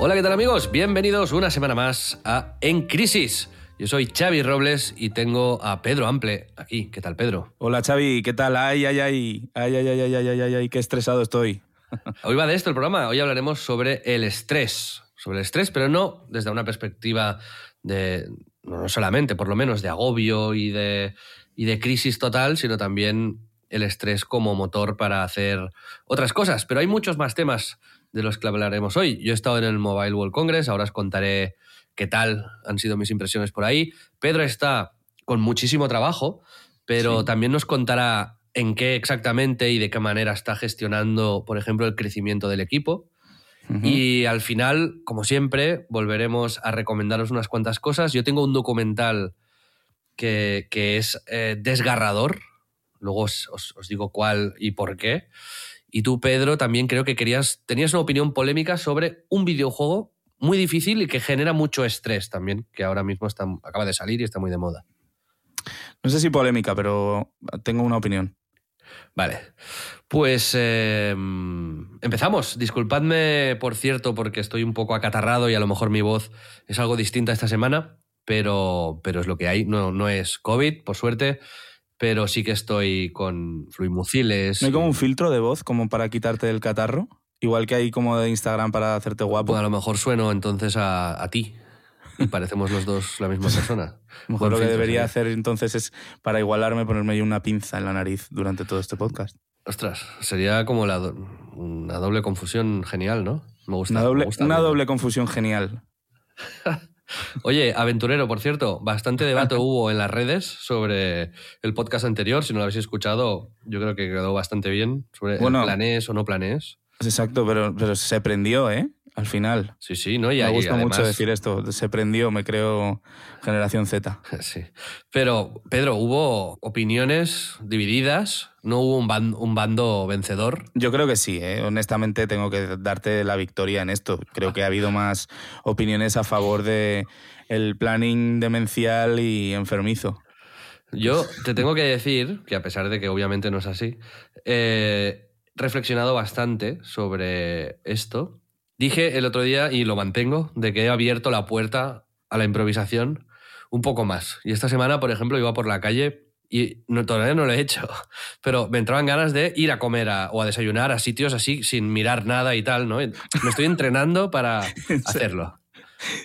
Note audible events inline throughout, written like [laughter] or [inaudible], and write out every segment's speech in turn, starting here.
Hola, ¿qué tal amigos? Bienvenidos una semana más a En Crisis. Yo soy Xavi Robles y tengo a Pedro Ample aquí. ¿Qué tal, Pedro? Hola, Xavi. ¿Qué tal? Ay, ay, ay. Ay, ay, ay, ay, ay, ay, ay, ay. Qué estresado estoy. [laughs] Hoy va de esto el programa. Hoy hablaremos sobre el estrés. Sobre el estrés, pero no desde una perspectiva de... No solamente, por lo menos, de agobio y de, y de crisis total, sino también el estrés como motor para hacer otras cosas. Pero hay muchos más temas de los que hablaremos hoy. Yo he estado en el Mobile World Congress, ahora os contaré qué tal han sido mis impresiones por ahí. Pedro está con muchísimo trabajo, pero Sí. también nos contará en qué exactamente y de qué manera está gestionando, por ejemplo, el crecimiento del equipo. Y al final, como siempre, volveremos a recomendaros unas cuantas cosas. Yo tengo un documental que, que es eh, desgarrador. Luego os, os- os digo cuál y por qué. Y tú, Pedro, también creo que querías, tenías una opinión polémica sobre un videojuego muy difícil y que genera mucho estrés también, que ahora mismo está, acaba de salir y está muy de moda. No sé si polémica, pero tengo una opinión. Vale, pues eh, empezamos. Disculpadme, por cierto, porque estoy un poco acatarrado y a lo mejor mi voz es algo distinta esta semana, pero, pero es lo que hay. No, no es COVID, por suerte, pero sí que estoy con fluimuciles. ¿No hay como un filtro de voz como para quitarte el catarro? Igual que hay como de Instagram para hacerte guapo. Pues a lo mejor sueno entonces a, a ti y parecemos los dos la misma persona. [laughs] Mejor lo que debería hacer entonces es, para igualarme, ponerme yo una pinza en la nariz durante todo este podcast. Ostras, sería como la do- una doble confusión genial, ¿no? Me gusta. Una doble, gusta. una doble confusión genial. [laughs] Oye, aventurero, por cierto, bastante debate [laughs] hubo en las redes sobre el podcast anterior. Si no lo habéis escuchado, yo creo que quedó bastante bien. Sobre Bueno. planees o no planees. Exacto, pero, pero se prendió, ¿eh? Al final. Sí, sí, ¿no? Y Me ahí, gusta mucho decir esto. Se prendió, me creo generación Z. [laughs] Sí. Pero, Pedro, hubo opiniones divididas, no hubo un, ban- un bando vencedor. Yo creo que sí, ¿eh? honestamente tengo que darte la victoria en esto. Creo que ha habido más opiniones a favor de el planning demencial y enfermizo. Yo te tengo que decir que a pesar de que obviamente no es así, eh, he reflexionado bastante sobre esto. Dije el otro día, y lo mantengo, de que he abierto la puerta a la improvisación un poco más. Y esta semana, por ejemplo, iba por la calle y no, todavía no lo he hecho, [laughs] pero me entraban ganas de ir a comer a- o a desayunar a sitios así sin mirar nada y tal, ¿no? Me estoy entrenando para [laughs] hacerlo.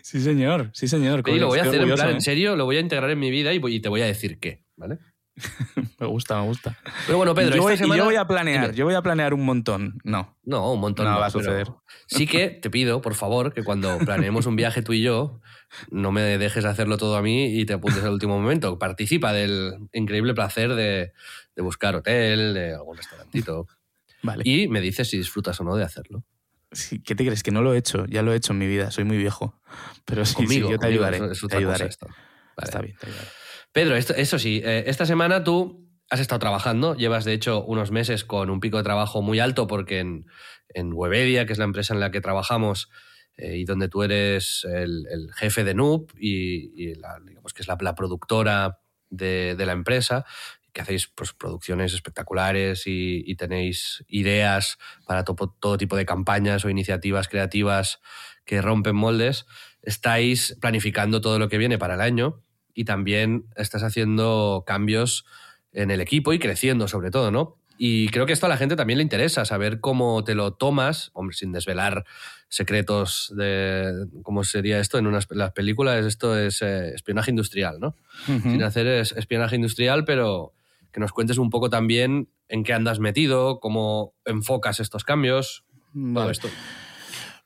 Sí, señor, sí, señor. Y lo voy a hacer en plan, ¿eh? en serio, lo voy a integrar en mi vida y, voy- y te voy a decir qué, ¿vale? [laughs] Me gusta, me gusta. Pero bueno, Pedro, yo voy, y yo semana... voy a planear, Dime. yo voy a planear un montón. No, No, un montón. No va a suceder. Sí que te pido, por favor, que cuando planeemos un viaje tú y yo, no me dejes hacerlo todo a mí y te apuntes al último momento. [laughs] Participa del increíble placer de, de buscar hotel, de algún restaurantito. vale. Y me dices si disfrutas o no de hacerlo. Sí, ¿Qué te crees? Que no lo he hecho, ya lo he hecho en mi vida, soy muy viejo. Pero sí, sí, conmigo, yo te conmigo, ayudaré. es te ayudaré. esto. Vale. Está bien, te ayudaré. Pedro, esto- eso sí, eh, esta semana tú has estado trabajando, llevas de hecho unos meses con un pico de trabajo muy alto porque en, en Webedia, que es la empresa en la que trabajamos eh, y donde tú eres el, jefe de Noob y, la- digamos que es la, productora de, de la empresa, que hacéis pues, producciones espectaculares y, tenéis ideas para todo tipo de campañas o iniciativas creativas que rompen moldes, estáis planificando todo lo que viene para el año y también estás haciendo cambios en el equipo y creciendo sobre todo, ¿no? Y creo que esto a la gente también le interesa, saber cómo te lo tomas, hombre, sin desvelar secretos de cómo sería esto en unas las películas. Esto es eh, espionaje industrial, ¿no? Sin hacer espionaje industrial, pero que nos cuentes un poco también en qué andas metido, cómo enfocas estos cambios, todo esto.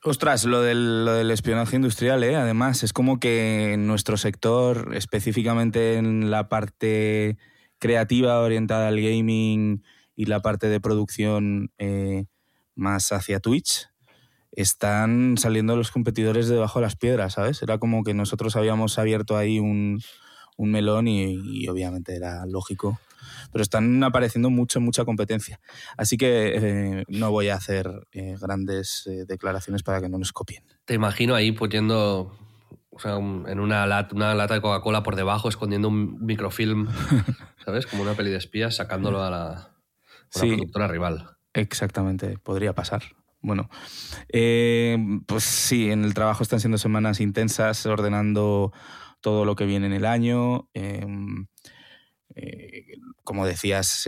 Ostras, lo del, lo del, espionaje industrial, ¿eh? además, es como que en nuestro sector, específicamente en la parte creativa orientada al gaming y la parte de producción eh, más hacia Twitch, están saliendo los competidores debajo de las piedras, ¿sabes? Era como que nosotros habíamos abierto ahí un, melón y, obviamente era lógico. Pero están apareciendo mucho, mucha competencia. Así que eh, no voy a hacer eh, grandes declaraciones para que no nos copien. Te imagino ahí poniendo o sea, en una lata, una lata de Coca-Cola por debajo, escondiendo un microfilm, [laughs] ¿sabes? Como una peli de espías, sacándolo a la, productora rival. Exactamente, podría pasar. Bueno, eh, pues sí, en el trabajo están siendo semanas intensas, ordenando todo lo que viene en el año. Em, eh, como decías,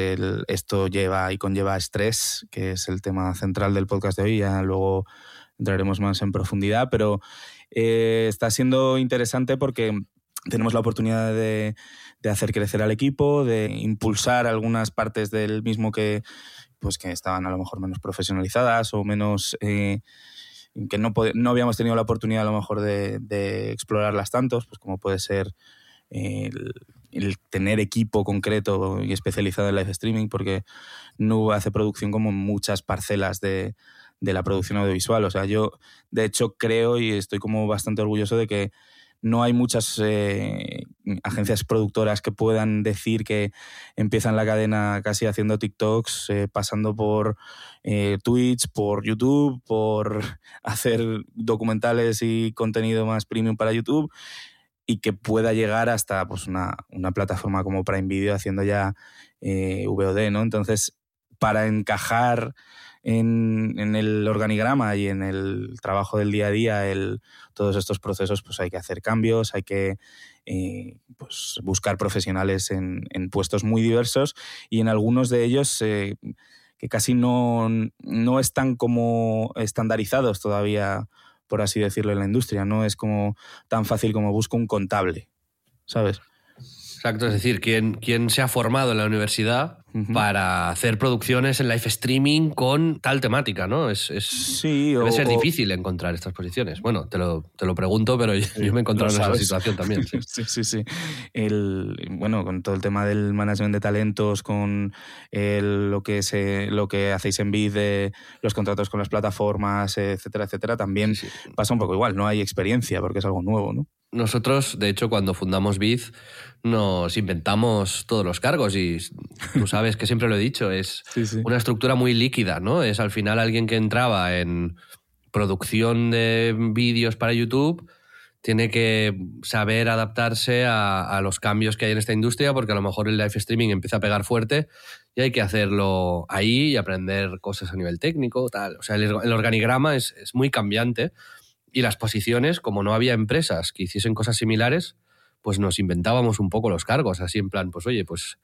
esto lleva y conlleva estrés, que es el tema central del podcast de hoy. Ya luego entraremos más en profundidad, pero eh, está siendo interesante porque tenemos la oportunidad de, hacer crecer al equipo, de impulsar algunas partes del mismo que, pues, que estaban a lo mejor menos profesionalizadas o menos... Eh, que no, no habíamos tenido la oportunidad a lo mejor de, explorarlas tantos, pues como puede ser el, tener equipo concreto y especializado en live streaming, porque no hace producción como muchas parcelas de, de la producción audiovisual. O sea, yo de hecho creo y estoy como bastante orgulloso de que no hay muchas eh, agencias productoras que puedan decir que empiezan la cadena casi haciendo TikToks, eh, pasando por eh, Twitch, por YouTube, por [laughs] hacer documentales y contenido más premium para YouTube y que pueda llegar hasta pues, una, una plataforma como Prime Video haciendo ya VOD, ¿no? Entonces, para encajar en, el organigrama y en el trabajo del día a día, todos estos procesos, pues hay que hacer cambios, hay que eh, pues buscar profesionales en, puestos muy diversos y en algunos de ellos eh, que casi no, no están como estandarizados todavía, por así decirlo, en la industria. No es como tan fácil como busco un contable, ¿sabes? Exacto, es decir, quien, quien se ha formado en la universidad para hacer producciones en live streaming con tal temática, ¿no? Es, es sí, debe ser difícil encontrar estas posiciones. Bueno, te lo, te lo pregunto, pero yo, me he encontrado en esa situación también. [laughs] Sí, sí, sí. El, bueno, con todo el tema del management de talentos, con lo, que se, lo que hacéis en Bid de los contratos con las plataformas, etcétera, etcétera, también pasa un poco igual. No hay experiencia porque es algo nuevo, ¿no? Nosotros, de hecho, cuando fundamos Biz, nos inventamos todos los cargos y tú sabes que siempre lo he dicho, es [laughs] una estructura muy líquida, ¿no? Es al final alguien que entraba en producción de vídeos para YouTube, tiene que saber adaptarse a, los cambios que hay en esta industria, porque a lo mejor el live streaming empieza a pegar fuerte y hay que hacerlo ahí y aprender cosas a nivel técnico, tal. O sea, el, organigrama es, es muy cambiante y las posiciones, como no había empresas que hiciesen cosas similares, pues nos inventábamos un poco los cargos, así en plan, pues oye, pues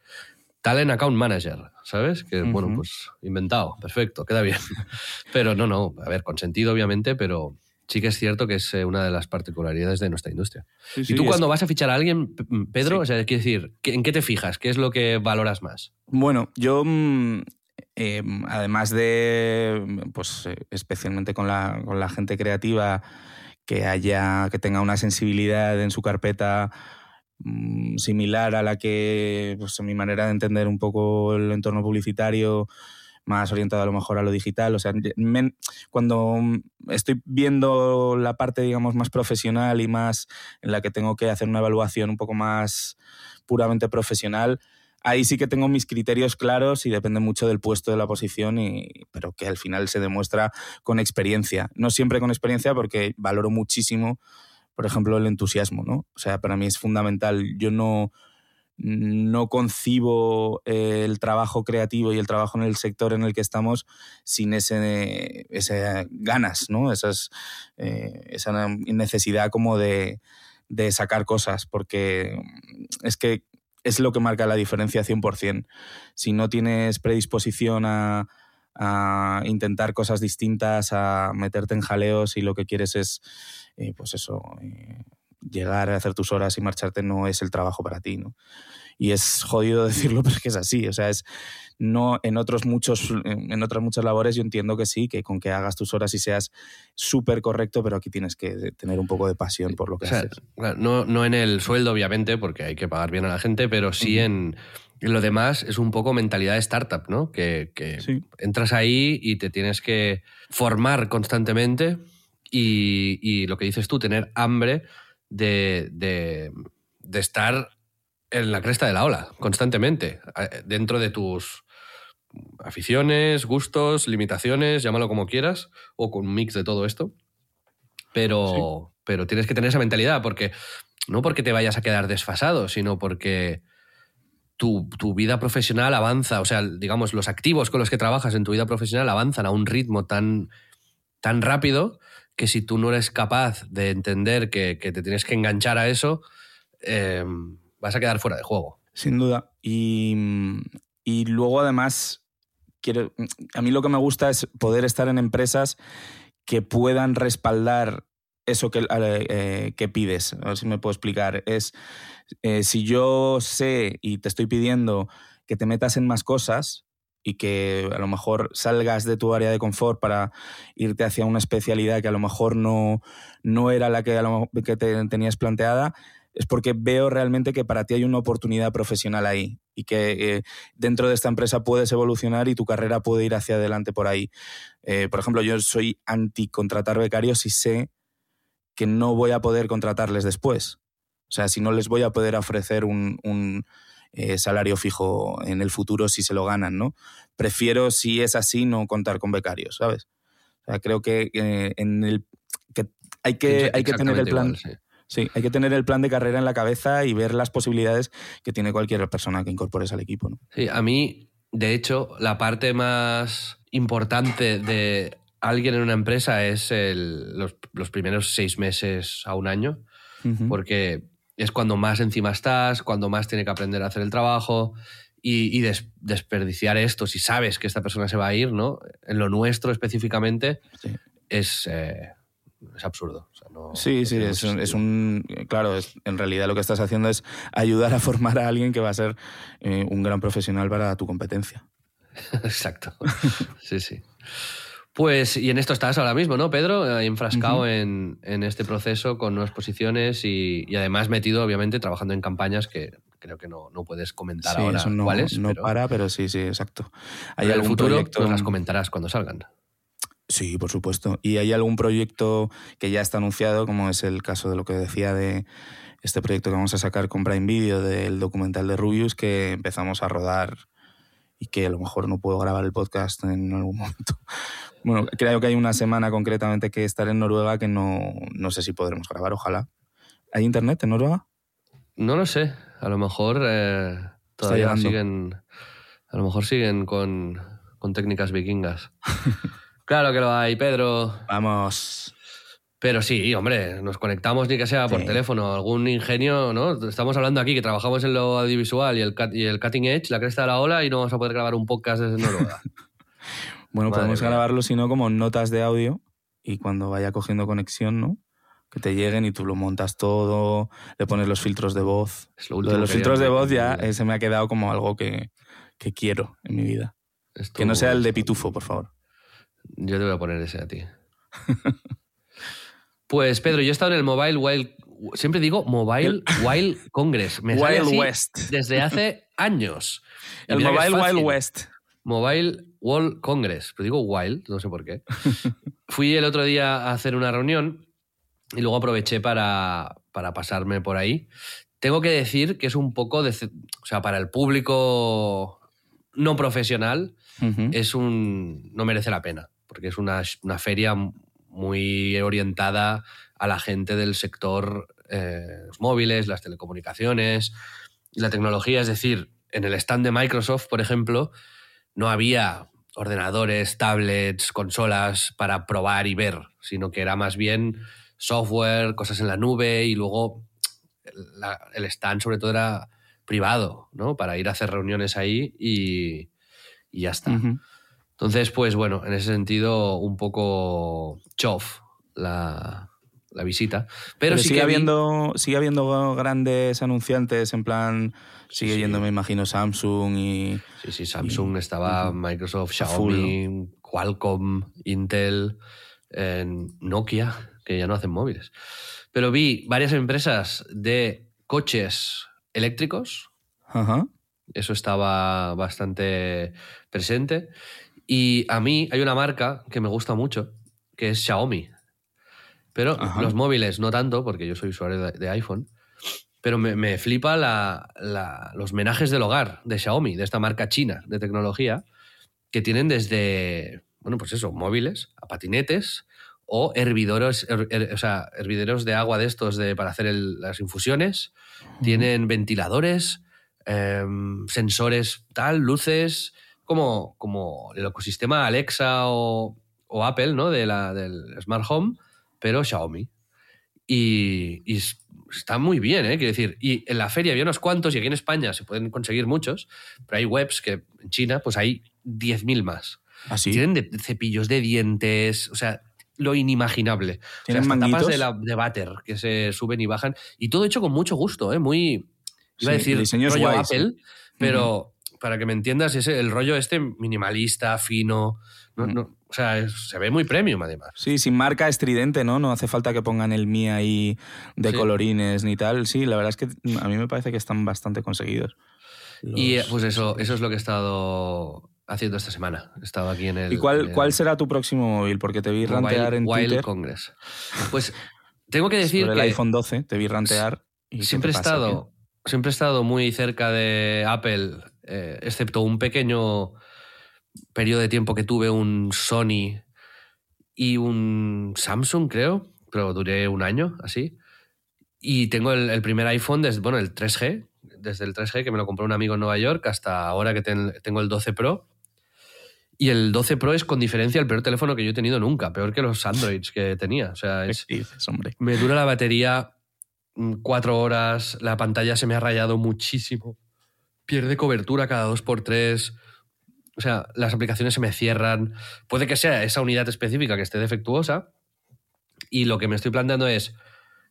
talent account manager, ¿sabes? Que bueno, pues inventado, perfecto, queda bien. [laughs] Pero no, no, a ver, con sentido obviamente, pero sí que es cierto que es eh, una de las particularidades de nuestra industria. y tú cuando vas a fichar a alguien, Pedro, o sea, quiero decir, ¿en qué te fijas? ¿Qué es lo que valoras más? Bueno, yo mm, Em, además de, pues eh, especialmente con la, con la, gente creativa, que haya, que tenga una sensibilidad en su carpeta mm, similar a la que, pues mi manera de entender un poco el entorno publicitario, más orientado a lo mejor a lo digital. O sea, cuando estoy viendo la parte, digamos, más profesional y más en la que tengo que hacer una evaluación un poco más puramente profesional, ahí sí que tengo mis criterios claros y depende mucho del puesto de la posición, y, pero que al final se demuestra con experiencia. No siempre con experiencia porque valoro muchísimo, por ejemplo, el entusiasmo, ¿no? O sea, para mí es fundamental. Yo no, no concibo el trabajo creativo y el trabajo en el sector en el que estamos sin ese, ese ganas, ¿no? Esas, eh, esa necesidad como de, de sacar cosas, porque es que es lo que marca la diferencia 100%. Si no tienes predisposición a, intentar cosas distintas, a meterte en jaleos y lo que quieres es, eh, pues eso, eh, llegar a hacer tus horas y marcharte no es el trabajo para ti, ¿no? Y es jodido [laughs] decirlo, pero es que es así. O sea, es no en otros muchos, en otras muchas labores yo entiendo que sí, que con que hagas tus horas y seas súper correcto, pero aquí tienes que tener un poco de pasión por lo que haces. No, no en el sueldo, obviamente, porque hay que pagar bien a la gente, pero sí en, lo demás es un poco mentalidad de startup, ¿no? Que, entras ahí y te tienes que formar constantemente y, lo que dices tú, tener hambre de, de estar en la cresta de la ola, constantemente, dentro de tus aficiones, gustos, limitaciones, llámalo como quieras, o con un mix de todo esto. Pero, pero tienes que tener esa mentalidad, porque no porque te vayas a quedar desfasado, sino porque tu, vida profesional avanza, o sea, digamos, los activos con los que trabajas en tu vida profesional avanzan a un ritmo tan, tan rápido que si tú no eres capaz de entender que, te tienes que enganchar a eso, eh, vas a quedar fuera de juego. Sin duda. Y, luego además, quiero, a mí lo que me gusta es poder estar en empresas que puedan respaldar eso que, eh, que pides. A ver si me puedo explicar. Es, eh, si yo sé y te estoy pidiendo que te metas en más cosas, y que a lo mejor salgas de tu área de confort para irte hacia una especialidad que a lo mejor no, no era la que, que te tenías planteada, es porque veo realmente que para ti hay una oportunidad profesional ahí y que eh, dentro de esta empresa puedes evolucionar y tu carrera puede ir hacia adelante por ahí. Eh, por ejemplo, yo soy anti contratar becarios y sé que no voy a poder contratarles después. O sea, si no les voy a poder ofrecer un, eh, salario fijo en el futuro si se lo ganan, ¿no? Prefiero, si es así, no contar con becarios, ¿sabes? O sea, creo que en el que hay que, hay que tener el plan. Sí, hay que tener el plan de carrera en la cabeza y ver las posibilidades que tiene cualquier persona que incorpores al equipo. ¿no? Sí, a mí, de hecho, la parte más importante de alguien en una empresa es los, primeros seis meses a un año, porque es cuando más encima estás, cuando más tiene que aprender a hacer el trabajo y, desperdiciar esto, si sabes que esta persona se va a ir, ¿no? En lo nuestro específicamente, es, eh, es absurdo. sí, sí, es un, Claro, es, en realidad lo que estás haciendo es ayudar a formar a alguien que va a ser eh, un gran profesional para tu competencia. [laughs] Exacto. Sí, sí. Pues, y en esto estás ahora mismo, ¿no, Pedro? Eh, enfrascado en, este proceso con nuevas posiciones y, además metido, obviamente, trabajando en campañas que creo que no, puedes comentar ahora no, cuáles. No para, pero sí, sí, exacto. Hay algún futuro, proyecto... pues las comentarás cuando salgan. Sí, por supuesto. ¿Y hay algún proyecto que ya está anunciado, como es el caso de lo que decía de este proyecto que vamos a sacar con Prime Video del documental de Rubius, que empezamos a rodar y que a lo mejor no puedo grabar el podcast en algún [laughs] momento. Bueno, creo que hay una semana concretamente que estaré en Noruega que no, no sé si podremos grabar, ojalá. ¿Hay internet en Noruega? No lo sé. A lo mejor eh, todavía siguen. A lo mejor siguen con, con técnicas vikingas. [laughs] Claro que lo hay, Pedro. Vamos. Pero sí, hombre, nos conectamos ni que sea por teléfono, algún ingenio, ¿no? Estamos hablando aquí que trabajamos en lo audiovisual y el, y el cutting edge, la cresta de la ola, y no vamos a poder grabar un podcast desde Noruega. [laughs] bueno, podemos grabarlo, si no, como notas de audio y cuando vaya cogiendo conexión, ¿no? Que te lleguen y tú lo montas todo, le pones los filtros de voz. lo, de los filtros de voz ya se me ha quedado como algo que, que quiero en mi vida. Que no sea el de pitufo, por favor. Yo te voy a poner ese a ti. [laughs] pues Pedro, yo he estado en el Mobile Wild. Siempre digo Mobile [laughs] Wild Congress. Me Wild West. Desde hace años. [laughs] El Mobile Wild West. Mobile World Congress. Pero digo Wild, no sé por qué. [laughs] Fui el otro día a hacer una reunión y luego aproveché para, para pasarme por ahí. Tengo que decir que es un poco de. O sea, para el público no profesional, es un. no merece la pena porque es una, feria muy orientada a la gente del sector eh, los móviles, las telecomunicaciones. la tecnología, es decir, en el stand de Microsoft, por ejemplo, no había ordenadores, tablets, consolas para probar y ver, sino que era más bien software, cosas en la nube y luego el stand sobre todo era privado, ¿no? Para ir a hacer reuniones ahí y, ya está. Entonces, pues bueno, en ese sentido, un poco chof la, visita. Pero, sí sigue, que habiendo, sigue habiendo grandes anunciantes, en plan, sigue yendo, me imagino, Samsung y... Sí, sí, Samsung estaba, Microsoft, Xiaomi, Qualcomm, Intel, Nokia, que ya no hacen móviles. Pero vi varias empresas de coches eléctricos. Eso estaba bastante presente. Y a mí hay una marca que me gusta mucho, que es Xiaomi. Pero los móviles no tanto, porque yo soy usuario de, iPhone. Pero me, flipa los menajes del hogar de Xiaomi, de esta marca china de tecnología, que tienen desde, bueno, pues eso, móviles, a patinetes o hervidores, o sea, hervideros de agua de estos de, para hacer las infusiones. Tienen ventiladores, em, sensores tal, luces, como, como el ecosistema Alexa o, Apple, ¿no? De la, del Smart Home, pero Xiaomi. Y, está muy bien, ¿eh? Quiero decir, y en la feria había unos cuantos y aquí en España se pueden conseguir muchos, pero hay webs que en China pues hay 10.000 más. ¿Ah, Tienen de cepillos de dientes, o sea, lo inimaginable. O sea, tapas de, la, de váter que se suben y bajan y todo hecho con mucho gusto, ¿eh? Muy... Iba a decir rollo Apple, pero para que me entiendas, es el rollo este minimalista, fino. o sea, se ve muy premium además. Sí, sin marca estridente, ¿no? No hace falta que pongan el Mi ahí de colorines ni tal. Sí, la verdad es que a mí me parece que están bastante conseguidos. Y pues eso, eso es lo que he estado haciendo esta semana. He estado aquí en el. ¿Y cuál, cuál será tu próximo móvil? Porque te vi rantear en Wild Congress. Pues tengo que decir Sobre el iPhone 12, te vi rantear. Y siempre he estado. Siempre he estado muy cerca de Apple eh, excepto un pequeño periodo de tiempo que tuve un Sony y un Samsung, creo, pero duré un año así. Y tengo el, primer iPhone desde, bueno, el 3G, desde el 3G que me lo compró un amigo en Nueva York hasta ahora que tengo el 12 Pro. Y el 12 Pro es con diferencia el peor teléfono que yo he tenido nunca, peor que los Androids que tenía. O sea, es, hombre? me dura la batería mm, cuatro horas, la pantalla se me ha rayado muchísimo pierde cobertura cada dos por tres. O sea, las aplicaciones se me cierran. Puede que sea esa unidad específica que esté defectuosa. Y lo que me estoy planteando es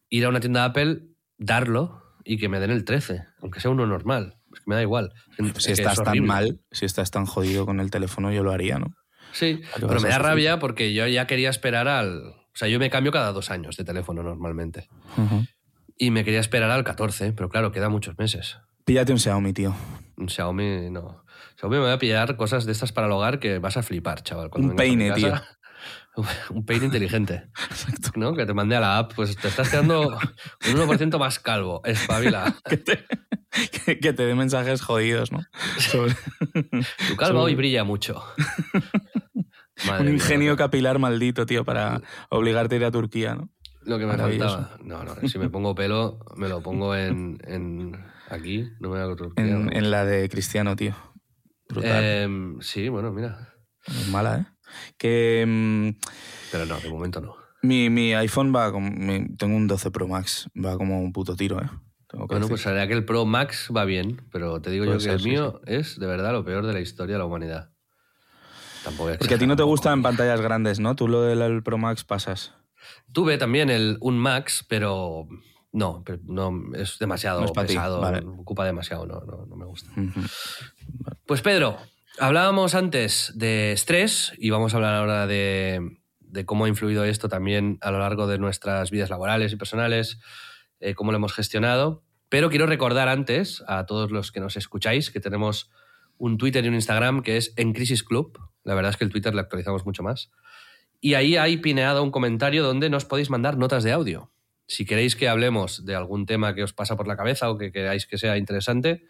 ir a una tienda de Apple, darlo y que me den el 13, aunque sea uno normal. Es que me da igual. Si estás tan mal, si estás tan jodido con el teléfono, yo lo haría, ¿no? Sí, pero me da rabia porque yo ya quería esperar al. O sea, yo me cambio cada dos años de teléfono normalmente. Y me quería esperar al 14, pero claro, queda muchos meses. Píllate un Xiaomi, tío. Un Xiaomi, no. Xiaomi me voy a pillar cosas de estas para el hogar que vas a flipar, chaval. un peine, tío. [laughs] Un peine inteligente. Exacto. ¿No? Que te mande a la app. Pues te estás quedando un 1% más calvo. Espabila. [laughs] que, te, que, te dé mensajes jodidos, ¿no? Tu calvo hoy brilla mucho. [laughs] un ingenio capilar maldito, tío, para obligarte a ir a Turquía, ¿no? Lo que me faltaba. No, no, si me pongo pelo, me lo pongo en Aquí no me hago Turquía. En, la de Cristiano, tío. Brutal. Em, sí, bueno, mira. Es mala, ¿eh? Que. Em, Pero no, de momento no. Mi, mi iPhone va como. tengo un 12 Pro Max. Va como un puto tiro, ¿eh? bueno, pues sabría que el Pro Max va bien, pero te digo yo que el mío es de verdad lo peor de la historia de la humanidad. Tampoco Porque a ti no te gustan pantallas grandes, ¿no? Tú lo del Pro Max pasas. Tuve también el, un Max, pero no, pero no es demasiado pesado, ocupa demasiado, no, no, me gusta. Pues Pedro, hablábamos antes de estrés y vamos a hablar ahora de, cómo ha influido esto también a lo largo de nuestras vidas laborales y personales, eh, cómo lo hemos gestionado. Pero quiero recordar antes a todos los que nos escucháis que tenemos un Twitter y un Instagram que es En Crisis Club. La verdad es que el Twitter le actualizamos mucho más. Y ahí hay pineado un comentario donde nos podéis mandar notas de audio. Si queréis que hablemos de algún tema que os pasa por la cabeza o que queráis que sea interesante,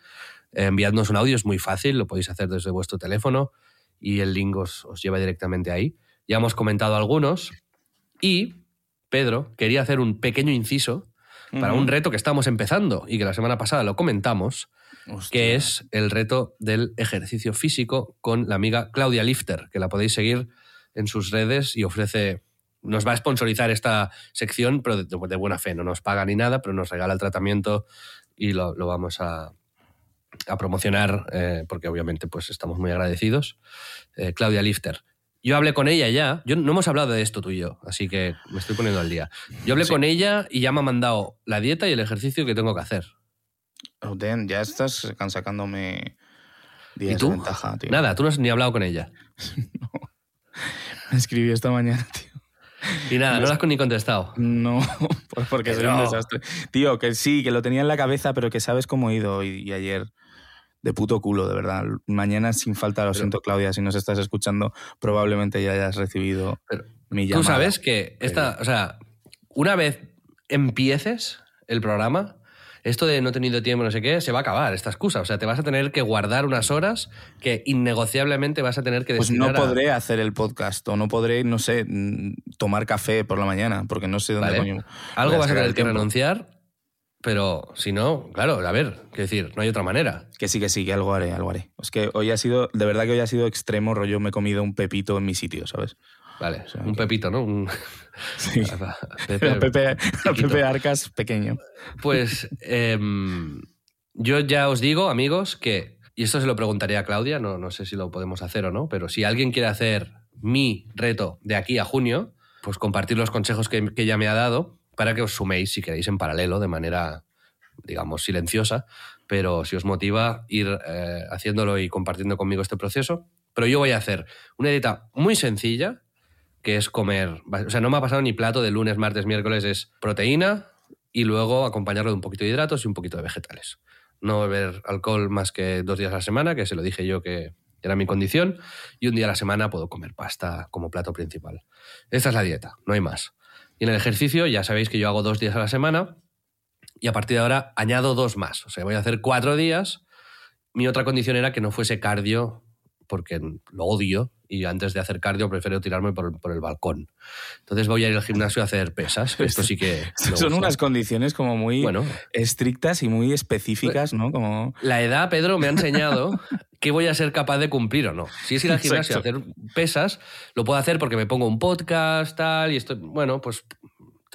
enviadnos un audio, es muy fácil, lo podéis hacer desde vuestro teléfono y el link os, lleva directamente ahí. Ya hemos comentado algunos y Pedro quería hacer un pequeño inciso para un reto que estamos empezando y que la semana pasada lo comentamos, Hostia. que es el reto del ejercicio físico con la amiga Claudia Lifter, que la podéis seguir en sus redes y ofrece, nos va a sponsorizar esta sección, pero de, de buena fe, no nos paga ni nada, pero nos regala el tratamiento y lo, lo vamos a, a promocionar, eh, porque obviamente pues estamos muy agradecidos. Eh, Claudia Lifter. Yo hablé con ella ya, yo, no hemos hablado de esto tú y yo, así que me estoy poniendo al día. Yo hablé Sí. con ella y ya me ha mandado la dieta y el ejercicio que tengo que hacer. Oh, Dan, ya estás sacándome ¿Y tú? de ventaja, tío. Nada, tú no has ni hablado con ella. [laughs] Me escribí esta mañana, tío. Y nada, no la has ni contestado. No, [laughs] por- porque soy un desastre. Tío, que sí, que lo tenía en la cabeza, pero que sabes cómo he ido hoy y ayer. De puto culo, de verdad. Mañana sin falta, lo Pero- siento, Claudia, si nos estás escuchando, probablemente ya hayas recibido Pero mi Tú llamada. sabes que esta, o sea, una vez empieces el programa, esto de no he tenido tiempo, no sé qué, se va a acabar esta excusa. O sea, te vas a tener que guardar unas horas que innegociablemente vas a tener que Pues no destinar a- podré hacer el podcast o no podré, no sé, mm, tomar café por la mañana, porque no sé dónde Vale. coño. Algo vas a tener que renunciar, pero si no, claro, a ver, quiero decir, no hay otra manera. Que sí, que sí, que algo haré, algo haré. Es que hoy ha sido, de verdad que hoy ha sido extremo, rollo, me he comido un pepito en mi sitio, ¿sabes? Vale, sea, un que- pepito, ¿no? Un... [laughs] Sí. [laughs] Pepe-. [laughs] Pepe Arcas pequeño. Pues em, yo ya os digo, amigos, que, y esto se lo preguntaría a Claudia, no, no sé si lo podemos hacer o no, pero si alguien quiere hacer mi reto de aquí a junio, pues compartir los consejos que, que ella me ha dado para que os suméis, si queréis, en paralelo, de manera, digamos, silenciosa, pero si os motiva ir eh, haciéndolo y compartiendo conmigo este proceso. Pero yo voy a hacer una dieta muy sencilla, que es comer, o sea, no me ha pasado ni plato de lunes, martes, miércoles, es proteína y luego acompañarlo de un poquito de hidratos y un poquito de vegetales. No beber alcohol más que dos días a la semana, que se lo dije yo que era mi condición, y un día a la semana puedo comer pasta como plato principal. Esta es la dieta, no hay más. Y en el ejercicio ya sabéis que yo hago dos días a la semana y a partir de ahora añado dos más. O sea, voy a hacer cuatro días. Mi otra condición era que no fuese cardio porque lo odio y antes de hacer cardio prefiero tirarme por, por el balcón. Entonces voy a ir al gimnasio a hacer pesas. Esto sí que... [laughs] Son unas condiciones como muy Bueno, estrictas y muy específicas, ¿no? Como... la edad, Pedro, me ha enseñado [laughs] que voy a ser capaz de cumplir o no. Si es ir al gimnasio a hacer pesas, lo puedo hacer porque me pongo un podcast, tal, y estoy, bueno, pues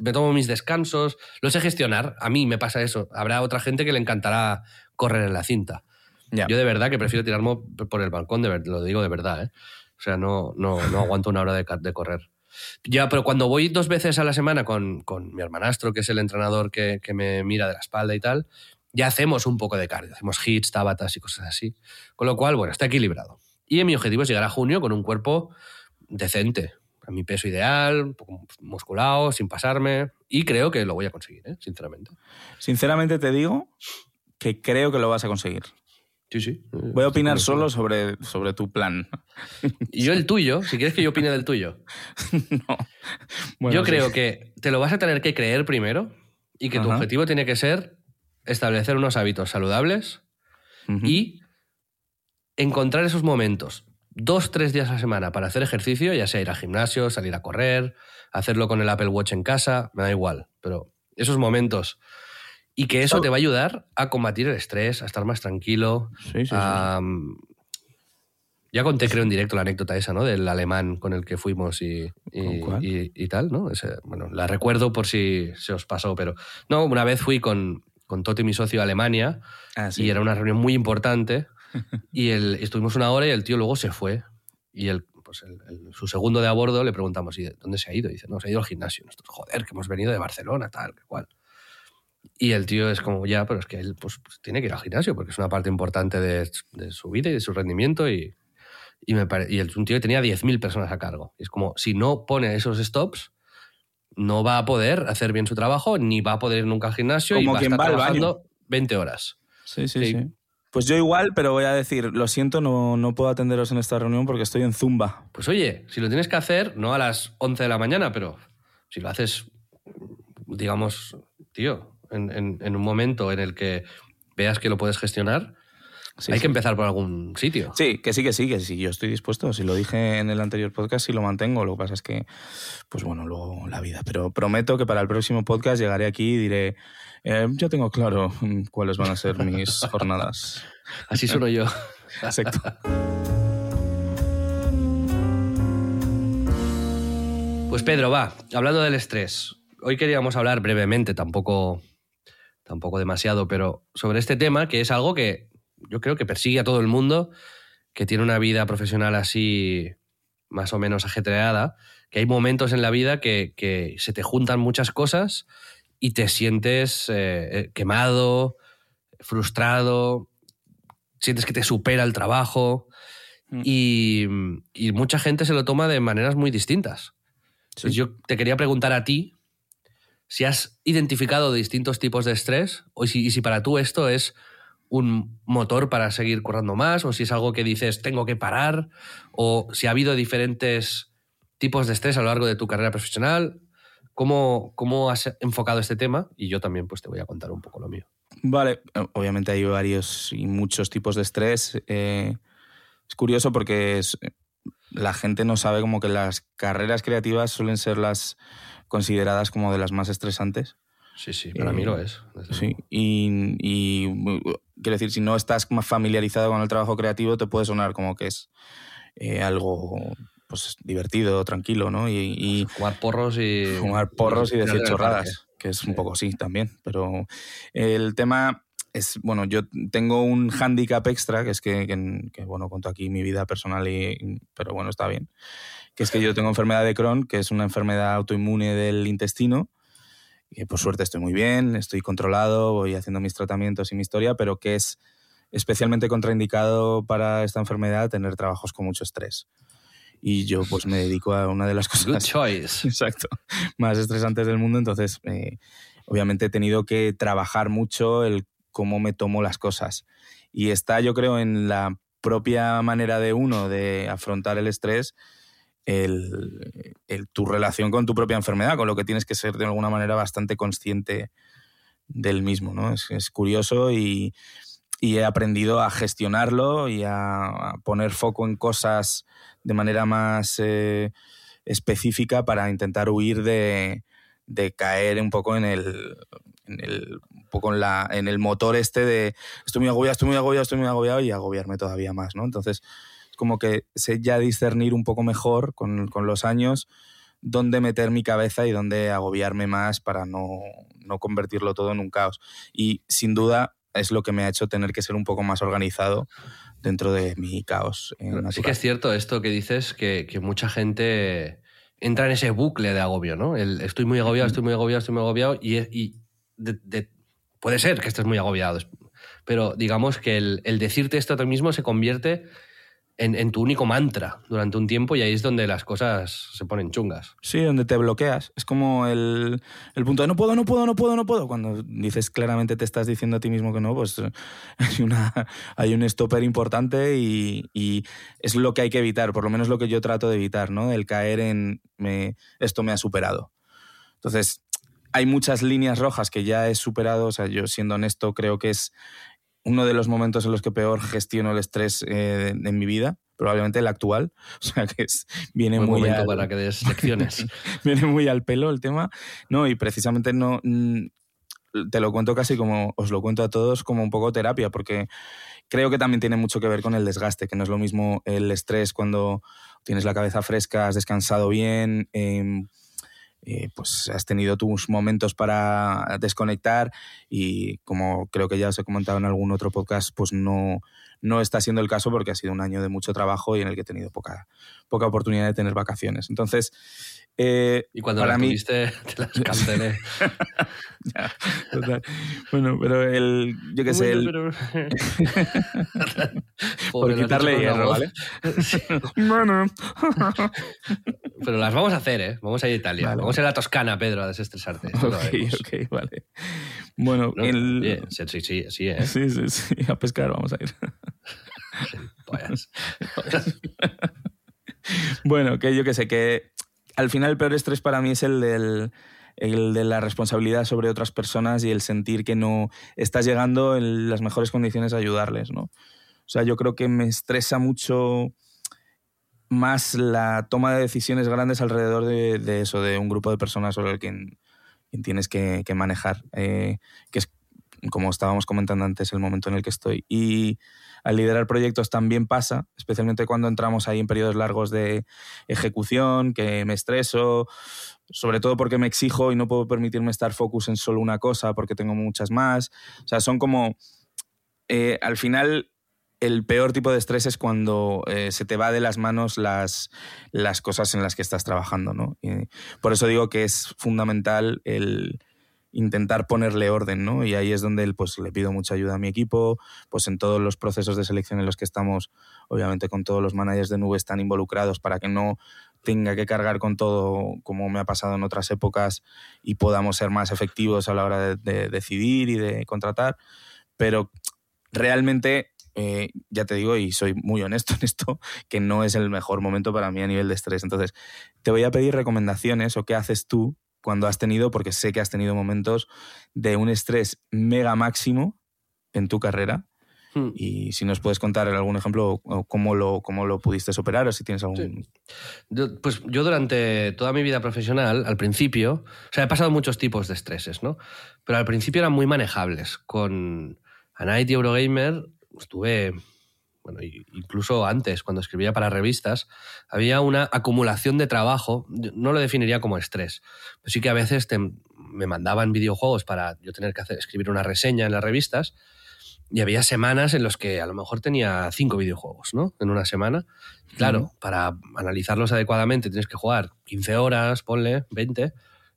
me tomo mis descansos, lo sé gestionar. A mí me pasa eso. Habrá otra gente que le encantará correr en la cinta. Ya. Yo de verdad que prefiero tirarme por el balcón, de ver- lo digo de verdad, ¿eh? O sea, no, no, no aguanto una hora de, correr. Ya, pero cuando voy dos veces a la semana con, con mi hermanastro, que es el entrenador que, que me mira de la espalda y tal, ya hacemos un poco de cardio. Hacemos hits, tabatas y cosas así. Con lo cual, bueno, está equilibrado. Y mi objetivo es llegar a junio con un cuerpo decente. A mi peso ideal, un poco musculado, sin pasarme. Y creo que lo voy a conseguir, ¿eh? sinceramente. Sinceramente te digo que creo que lo vas a conseguir. Sí, sí. Voy a opinar solo sobre, sobre tu plan. Y yo el tuyo, si quieres que yo opine del tuyo. [laughs] no. Bueno, yo sí. creo que te lo vas a tener que creer primero y que tu objetivo tiene que ser establecer unos hábitos saludables y encontrar esos momentos, dos, tres días a la semana para hacer ejercicio, ya sea ir al gimnasio, salir a correr, hacerlo con el Apple Watch en casa, me da igual, pero esos momentos. Y que eso te va a ayudar a combatir el estrés, a estar más tranquilo. Sí, sí, sí. a- ya conté, creo, en directo la anécdota esa, ¿no? Del alemán con el que fuimos y, y, tal, ¿no? Ese- bueno, la recuerdo por si se os pasó, pero... No, una vez fui con, con Toti, mi socio, a Alemania, Ah, sí. y era una reunión muy importante [laughs] y el, estuvimos una hora y el tío luego se fue y el, pues el- el- su segundo de a bordo le preguntamos ¿y de dónde se ha ido? Y dice, no, se ha ido al gimnasio. Nosotros, joder, que hemos venido de Barcelona, tal, que cual. Y el tío es como, ya, pero es que él pues, pues, tiene que ir al gimnasio porque es una parte importante de, de su vida y de su rendimiento y, y, me pare- y es un tío que tenía 10.000 personas a cargo. Y es como, si no pone esos stops, no va a poder hacer bien su trabajo, ni va a poder ir nunca al gimnasio y Como va a quien estar va al trabajando 20 horas. Sí, sí, Sí. sí. Pues yo igual, pero voy a decir, lo siento, no, no puedo atenderos en esta reunión porque estoy en Zumba. Pues oye, si lo tienes que hacer, no a las 11 de la mañana, pero si lo haces, digamos, tío, en, en- en un momento en el que veas que lo puedes gestionar, Hay que empezar por algún sitio. Sí, que sí, que sí, que sí, yo estoy dispuesto. Si lo dije en el anterior podcast, y lo mantengo. Lo que pasa es que, pues bueno, luego la vida. Pero prometo que para el próximo podcast llegaré aquí y diré, eh, ya tengo claro cuáles van a ser mis [laughs] jornadas. Así sueno yo. [laughs] Exacto. Pues Pedro, va, hablando del estrés. Hoy queríamos hablar brevemente, tampoco, tampoco demasiado, pero sobre este tema, que es algo que yo creo que persigue a todo el mundo que tiene una vida profesional así más o menos ajetreada, que hay momentos en la vida que, se te juntan muchas cosas y te sientes eh, eh, quemado, frustrado, sientes que te supera el trabajo mm. y, mucha gente se lo toma de maneras muy distintas. Yo te quería preguntar a ti si has identificado distintos tipos de estrés o si, y si para tú esto es un motor para seguir currando más o si es algo que dices tengo que parar o si ha habido diferentes tipos de estrés a lo largo de tu carrera profesional. ¿Cómo, cómo has enfocado este tema? Y yo también pues te voy a contar un poco lo mío. Vale, obviamente hay varios y muchos tipos de estrés. Eh, es curioso porque la gente no sabe como que las carreras creativas suelen ser las consideradas como de las más estresantes. Sí, sí, para mí lo eh, es. Sí, y, quiero decir, si no estás más familiarizado con el trabajo creativo, te puede sonar como que es eh, algo pues divertido, tranquilo, ¿no? Y, jugar porros y. Jugar porros y decir chorradas, que es un poco así también. Pero el tema es, bueno, yo tengo un hándicap extra, que es que, que, bueno, cuento aquí mi vida personal, y, pero bueno, está bien. Que es que yo tengo enfermedad de Crohn, que es una enfermedad autoinmune del intestino que por suerte estoy muy bien, estoy controlado, voy haciendo mis tratamientos y mi historia, pero que es especialmente contraindicado para esta enfermedad tener trabajos con mucho estrés. Y yo pues me dedico a una de las cosas Good choice. [laughs] exacto, más estresantes del mundo, entonces eh, obviamente he tenido que trabajar mucho el cómo me tomo las cosas. Y está yo creo en la propia manera de uno de afrontar el estrés el, tu relación con tu propia enfermedad, con lo que tienes que ser de alguna manera bastante consciente del mismo. ¿no? Es, curioso y, he aprendido a gestionarlo y a, poner foco en cosas de manera más eh, específica para intentar huir de, caer un poco en el, en el, poco en, la, en el motor este de estoy muy agobiado, estoy muy agobiado, estoy muy agobiado y agobiarme todavía más, ¿no? Entonces, como que sé ya discernir un poco mejor con, con los años dónde meter mi cabeza y dónde agobiarme más para no, no, convertirlo todo en un caos. Y sin duda es lo que me ha hecho tener que ser un poco más organizado dentro de mi caos. sí que es cierto esto que dices, que, que, mucha gente entra en ese bucle de agobio, ¿no? El, estoy muy agobiado, estoy muy agobiado, estoy muy agobiado y, y puede ser que estés muy agobiado, pero digamos que el, el decirte esto a ti mismo se convierte en, tu único mantra durante un tiempo y ahí es donde las cosas se ponen chungas. Sí, donde te bloqueas. Es como el, punto de no puedo, no puedo, no puedo, no puedo. Cuando dices claramente te estás diciendo a ti mismo que no, pues [laughs] hay, una, hay un stopper importante y, es lo que hay que evitar, por lo menos lo que yo trato de evitar, ¿no? El caer en esto me ha superado. Entonces, hay muchas líneas rojas que ya he superado, o sea, yo siendo honesto creo que es uno de los momentos en los que peor gestiono el estrés eh, en mi vida, probablemente el actual. [laughs] O sea que es, viene muy momento para que des [laughs] lecciones. viene muy al pelo el tema. No, y precisamente no mm, te lo cuento casi como os lo cuento a todos como un poco terapia, porque creo que también tiene mucho que ver con el desgaste, que no es lo mismo el estrés cuando tienes la cabeza fresca, has descansado bien. Eh, eh, pues has tenido tus momentos para desconectar y como creo que ya os he comentado en algún otro podcast, pues no, no está siendo el caso porque ha sido un año de mucho trabajo y en el que he tenido poca, poca oportunidad de tener vacaciones. Entonces, eh, y cuando para tuviste, [laughs] te las cancelé. [laughs] Bueno, pero el, yo qué sé, el... [laughs] por quitarle hierro, ¿vale? bueno. pero las vamos a hacer, ¿eh? Vamos a ir a Italia. Vamos a ir a la Toscana, Pedro, a desestresarte. Ok, ok, vale. Bueno, el... sí, sí, sí, sí, ¿eh? Sí, sí, sí, a pescar vamos a ir. [laughs] [laughs] bueno, que yo qué sé, que al final el peor estrés para mí es el del el de la responsabilidad sobre otras personas y el sentir que no estás llegando en las mejores condiciones a ayudarles, ¿no? sea, yo creo que me estresa mucho más la toma de decisiones grandes alrededor de, eso, de un grupo de personas sobre el que tienes que, manejar, eh, que es, como estábamos comentando antes, el momento en el que estoy. Y al liderar proyectos también pasa, especialmente cuando entramos ahí en periodos largos de ejecución, que me estreso, sobre todo porque me exijo y no puedo permitirme estar focus en solo una cosa porque tengo muchas más. O sea, son como... Eh, al final el peor tipo de estrés es cuando eh, se te va de las manos las, las, cosas en las que estás trabajando, ¿no? por eso digo que es fundamental el intentar ponerle orden, ¿no? Y ahí es donde pues, le pido mucha ayuda a mi equipo, pues en todos los procesos de selección en los que estamos, obviamente con todos los managers de nube están involucrados para que no tenga que cargar con todo como me ha pasado en otras épocas y podamos ser más efectivos a la hora de decidir y de contratar. Pero realmente eh, ya te digo, y soy muy honesto [laughs] en esto, que no es el mejor momento para mí a nivel de estrés. Entonces, te voy a pedir recomendaciones o qué haces tú cuando has tenido, porque sé que has tenido momentos de un estrés mega máximo en tu carrera. Hmm. Y si nos puedes contar algún ejemplo, cómo lo, cómo lo pudiste superar o si tienes algún... pues yo durante toda mi vida profesional, al principio, o sea, he pasado muchos tipos de estreses, ¿no? Pero al principio eran muy manejables. Con Anite y Eurogamer estuve, bueno, incluso antes, cuando escribía para revistas, había una acumulación de trabajo, no lo definiría como estrés, pero sí que a veces me mandaban videojuegos para yo tener que hacer, escribir una reseña en las revistas y había semanas en las que a lo mejor tenía cinco videojuegos, ¿no? En una semana. claro, para analizarlos adecuadamente tienes que jugar 15 horas, ponle, 20,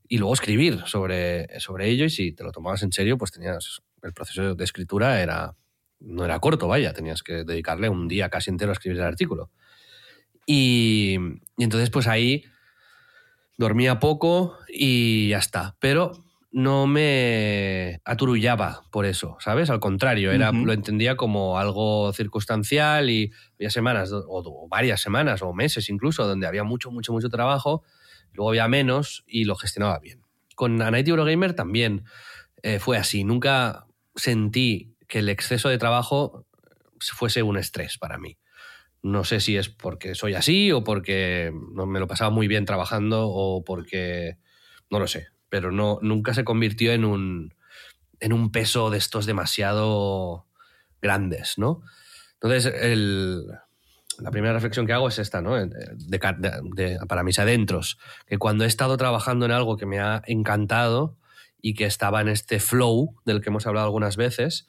y luego escribir sobre, sobre ello y si te lo tomabas en serio, pues tenías el proceso de escritura era no era corto, vaya, tenías que dedicarle un día casi entero a escribir el artículo. Y, entonces, pues ahí dormía poco y ya está. Pero no me aturullaba por eso, ¿sabes? Al contrario, era, lo entendía como algo circunstancial y había semanas, o, varias semanas, o meses incluso, donde había mucho, mucho, mucho trabajo, luego había menos y lo gestionaba bien. Con Anight Eurogamer también eh, fue así. Nunca sentí que el exceso de trabajo fuese un estrés para mí. No sé si es porque soy así o porque no me lo pasaba muy bien trabajando o porque no lo sé, pero no nunca se convirtió en un en un peso de estos demasiado grandes, ¿no? Entonces, la primera reflexión que hago es esta, ¿no? para mis adentros, que cuando he estado trabajando en algo que me ha encantado y que estaba en este flow del que hemos hablado algunas veces,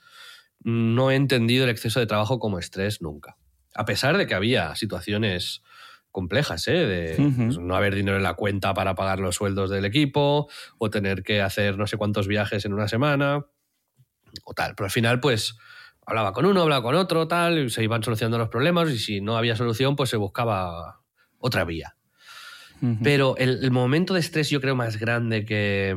no he entendido el exceso de trabajo como estrés nunca. A pesar de que había situaciones complejas, ¿eh? de pues, no haber dinero en la cuenta para pagar los sueldos del equipo, o tener que hacer no sé cuántos viajes en una semana, o tal. Pero al final, pues, hablaba con uno, hablaba con otro, tal, y se iban solucionando los problemas, y si no había solución, pues se buscaba otra vía. Pero el, momento de estrés, yo creo, más grande que,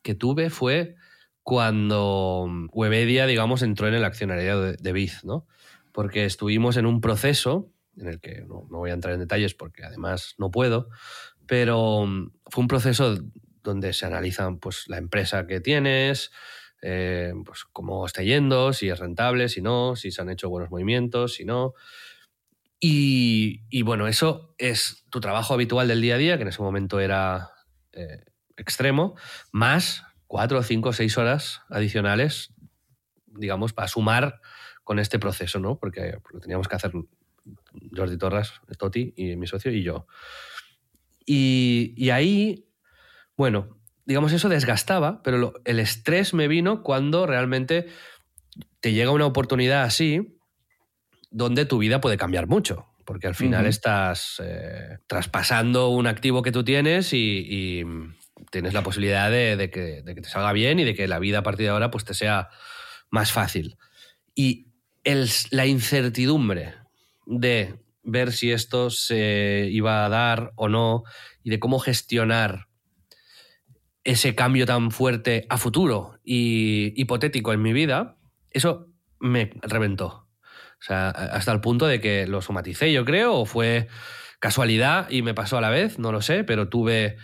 que tuve fue cuando Webedia, digamos, entró en el accionariado de, Biz, ¿no? Porque estuvimos en un proceso, en el que no, voy a entrar en detalles porque además no puedo, pero mm, fue un proceso donde se analizan pues, la empresa que tienes, eh, pues, cómo está yendo, si es rentable, si no, si se han hecho buenos movimientos, si no. Y, bueno, eso es tu trabajo habitual del día a día, que en ese momento era eh, extremo, más cuatro, cinco, seis horas adicionales, digamos, para sumar con este proceso, ¿no? Porque, lo teníamos que hacer Jordi Torras, Toti y mi socio y yo. Y, ahí, bueno, digamos, eso desgastaba, pero el estrés me vino cuando realmente te llega una oportunidad así donde tu vida puede cambiar mucho. Porque al final estás eh, traspasando un activo que tú tienes y, tienes la posibilidad de, que, te salga bien y de que la vida a partir de ahora pues, te sea más fácil. Y la incertidumbre de ver si esto se iba a dar o no y de cómo gestionar ese cambio tan fuerte a futuro y hipotético en mi vida, eso me reventó. O sea, hasta el punto de que lo somaticé, yo creo, o fue casualidad y me pasó a la vez, no lo sé, pero tuve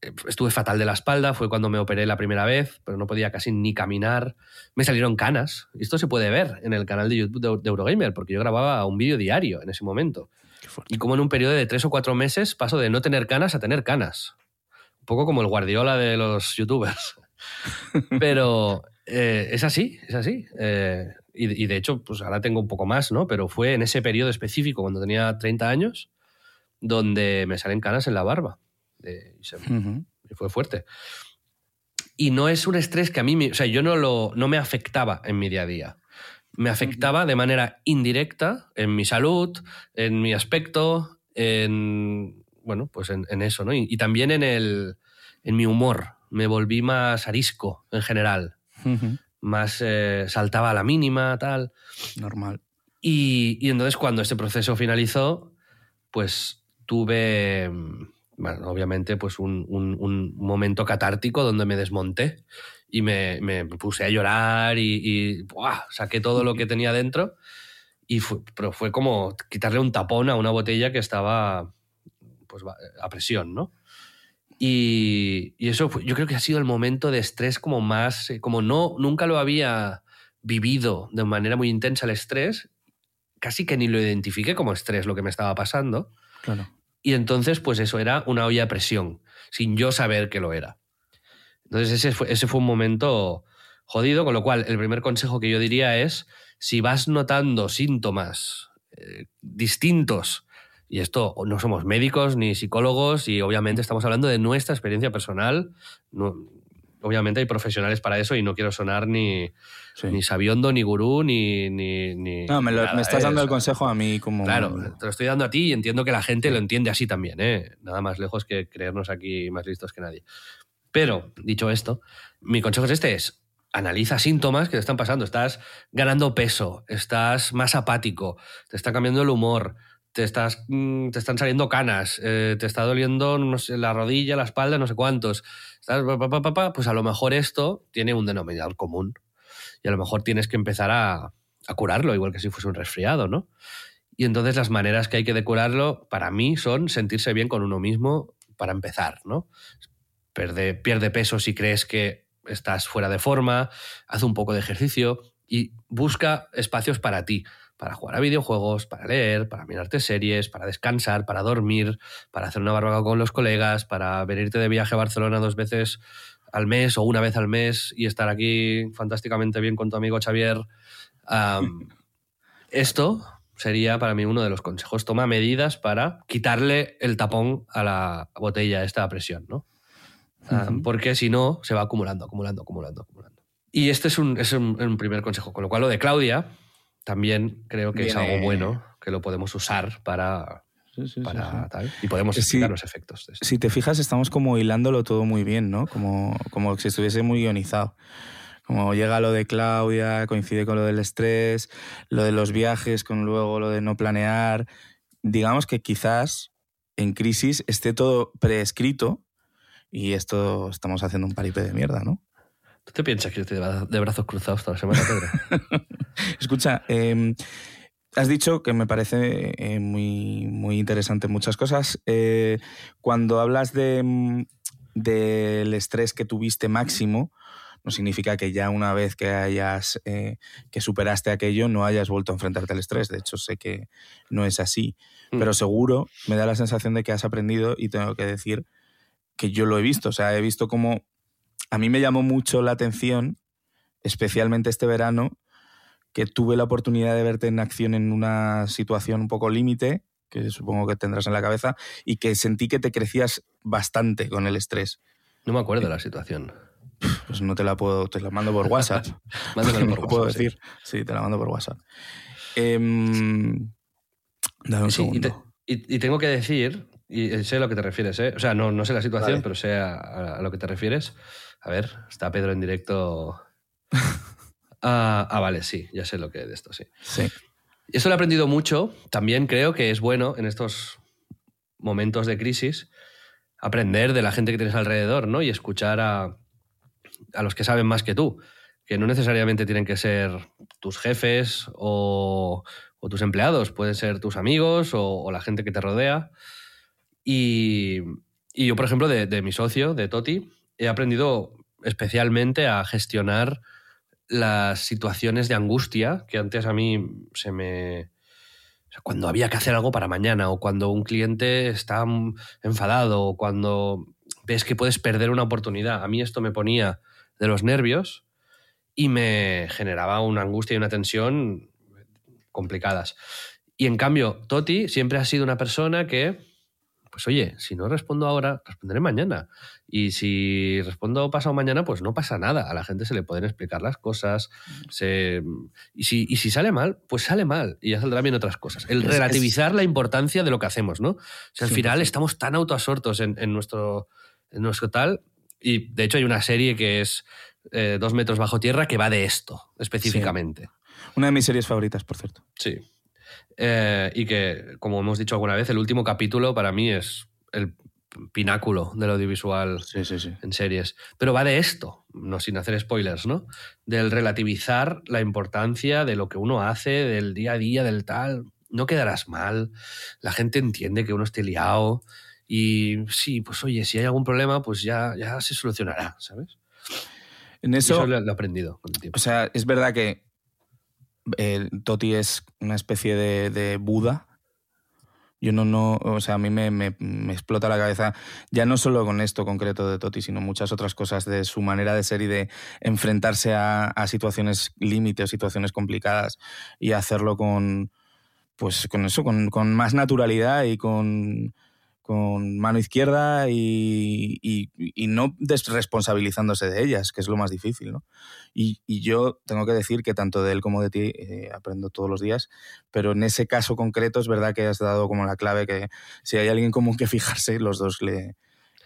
estuve fatal de la espalda, fue cuando me operé la primera vez, pero no podía casi ni caminar. Me salieron canas. Y esto se puede ver en el canal de YouTube de, Eurogamer, porque yo grababa un vídeo diario en ese momento. Y como en un periodo de tres o cuatro meses paso de no tener canas a tener canas. Un poco como el guardiola de los youtubers. [laughs] pero eh, es así, es así. Eh, y, de hecho, pues ahora tengo un poco más, ¿no? Pero fue en ese periodo específico, cuando tenía 30 años, donde me salen canas en la barba. Y, fue fuerte. Y no es un estrés que a mí, o sea, yo no, lo, no me afectaba en mi día a día. Me afectaba de manera indirecta en mi salud, en mi aspecto, en, bueno, pues en, eso, ¿no? Y, también en, el, en mi humor. Me volví más arisco en general. Más eh, saltaba a la mínima, tal. Normal. Y, y entonces cuando este proceso finalizó, pues tuve, bueno, obviamente, pues un, un, momento catártico donde me desmonté y me, me puse a llorar y, y saqué todo lo que tenía dentro. Y fue, pero fue como quitarle un tapón a una botella que estaba pues, a presión, ¿no? Y, y eso yo creo que ha sido el momento de estrés como más, eh, como no, nunca lo había vivido de manera muy intensa el estrés, casi que ni lo identifiqué como estrés lo que me estaba pasando. Claro. Y entonces, pues eso era una olla de presión, sin yo saber que lo era. Entonces ese fue, ese fue un momento jodido, con lo cual el primer consejo que yo diría es, si vas notando síntomas eh, distintos, y esto no somos médicos ni psicólogos, y obviamente estamos hablando de nuestra experiencia personal, obviamente hay profesionales para eso y no quiero sonar ni, ni sabiondo, ni gurú, ni... ni, no, me, estás dando el consejo a mí como... Claro, te lo estoy dando a ti y entiendo que la gente lo entiende así también, ¿eh? Nada más lejos que creernos aquí más listos que nadie. Pero, dicho esto, mi consejo es este, es analiza síntomas que te están pasando. Estás ganando peso, estás más apático, te está cambiando el humor, te, estás, mm, te están saliendo canas, eh, te está doliendo no sé, la rodilla, la espalda, no sé cuántos. Pues a lo mejor esto tiene un denominador común. Y a lo mejor tienes que empezar a, curarlo, igual que si fuese un resfriado, ¿no? Y entonces las maneras que hay que curarlo, para mí, son sentirse bien con uno mismo para empezar, ¿no? Pierde peso si crees que estás fuera de forma, haz un poco de ejercicio y busca espacios para ti para jugar a videojuegos, para leer, para mirarte series, para descansar, para dormir, para hacer una barbacoa con los colegas, para venirte de viaje a Barcelona dos veces al mes o una vez al mes y estar aquí fantásticamente bien con tu amigo Xavier. [laughs] esto sería para mí uno de los consejos. Toma medidas para quitarle el tapón a la botella, esta presión, ¿no? Porque si no, se va acumulando, acumulando, acumulando, acumulando. Y este es un, es un primer consejo. Con lo cual, lo de Claudia, también creo que es algo bueno, que lo podemos usar para, tal, y podemos explicar los efectos. De Si te fijas, estamos como hilándolo todo muy bien, ¿no? Como, como si estuviese muy ionizado. Como llega lo de Claudia, coincide con lo del estrés, lo de los viajes, con luego lo de no planear. Digamos que quizás en crisis esté todo preescrito y esto estamos haciendo un paripé de mierda, ¿no? ¿Tú te piensas que estoy de brazos cruzados toda la semana, Pedro? [laughs] [laughs] Escucha, em, has dicho que me parece eh, muy, muy interesante muchas cosas. Eh, cuando hablas de, mm, del estrés que tuviste máximo, no significa que ya una vez que hayas eh, que superaste aquello no hayas vuelto a enfrentarte al estrés. De hecho, sé que no es así. Mm. Pero seguro me da la sensación de que has aprendido y tengo que decir que yo lo he visto. O sea, he visto cómo a mí me llamó mucho la atención, especialmente este verano, que tuve la oportunidad de verte en acción en una situación un poco límite, que supongo que tendrás en la cabeza, y que sentí que te crecías bastante con el estrés. No me acuerdo de la situación. Pues no te la puedo, te la mando por WhatsApp. [laughs] Mándamelo por [laughs] WhatsApp. puedo decir. Sí. te la mando por WhatsApp. Dame un segundo. Y, tengo que decir, y sé a lo que te refieres, ¿eh? o sea, no, no sé la situación, pero sé a, lo que te refieres. A ver, está Pedro en directo. [laughs] Ah, ah, vale, sí, ya sé lo que es de esto, sí. Sí. Eso lo he aprendido mucho. También creo que es bueno en estos momentos de crisis aprender de la gente que tienes alrededor, ¿no? Y escuchar a, a los que saben más que tú, que no necesariamente tienen que ser tus jefes o, o tus empleados, pueden ser tus amigos o, o, la gente que te rodea. Y, Y yo, por ejemplo, de, de mi socio, de Toti, he aprendido especialmente a gestionar las situaciones de angustia que antes a mí se me... Cuando había que hacer algo para mañana o cuando un cliente está enfadado o cuando ves que puedes perder una oportunidad. A mí esto me ponía de los nervios y me generaba una angustia y una tensión complicadas. Y en cambio, Toti siempre ha sido una persona que pues oye, si no respondo ahora, responderé mañana. Y si respondo pasado mañana, pues no pasa nada. A la gente se le pueden explicar las cosas. Y, si, si sale mal, pues sale mal. Y ya saldrán bien otras cosas. El relativizar la importancia de lo que hacemos, ¿no? O sea, al final estamos tan autoasortos en, nuestro, en nuestro tal. Y de hecho hay una serie que es eh, Dos metros bajo tierra que va de esto, específicamente. Una de mis series favoritas, por cierto. Sí. Eh, y que, como hemos dicho alguna vez, el último capítulo para mí es el pináculo del audiovisual en series. Pero va de esto, no sin hacer spoilers, ¿no? Del relativizar la importancia de lo que uno hace, del día a día, del tal. No quedarás mal, la gente entiende que uno esté liado y sí, pues oye, si hay algún problema, pues ya, ya se solucionará, ¿sabes? En eso, lo, he aprendido con el tiempo. O sea, es verdad que Toti es una especie de, Buda. Yo no, no, o sea, a mí me, explota la cabeza, ya no solo con esto concreto de Toti, sino muchas otras cosas de su manera de ser y de enfrentarse a, situaciones límites, situaciones complicadas y hacerlo con, pues con eso, con más naturalidad y con, con mano izquierda y, no desresponsabilizándose de ellas, que es lo más difícil. ¿no? Y, yo tengo que decir que tanto de él como de ti eh, aprendo todos los días, pero en ese caso concreto es verdad que has dado como la clave que si hay alguien común que [laughs] fijarse, los dos le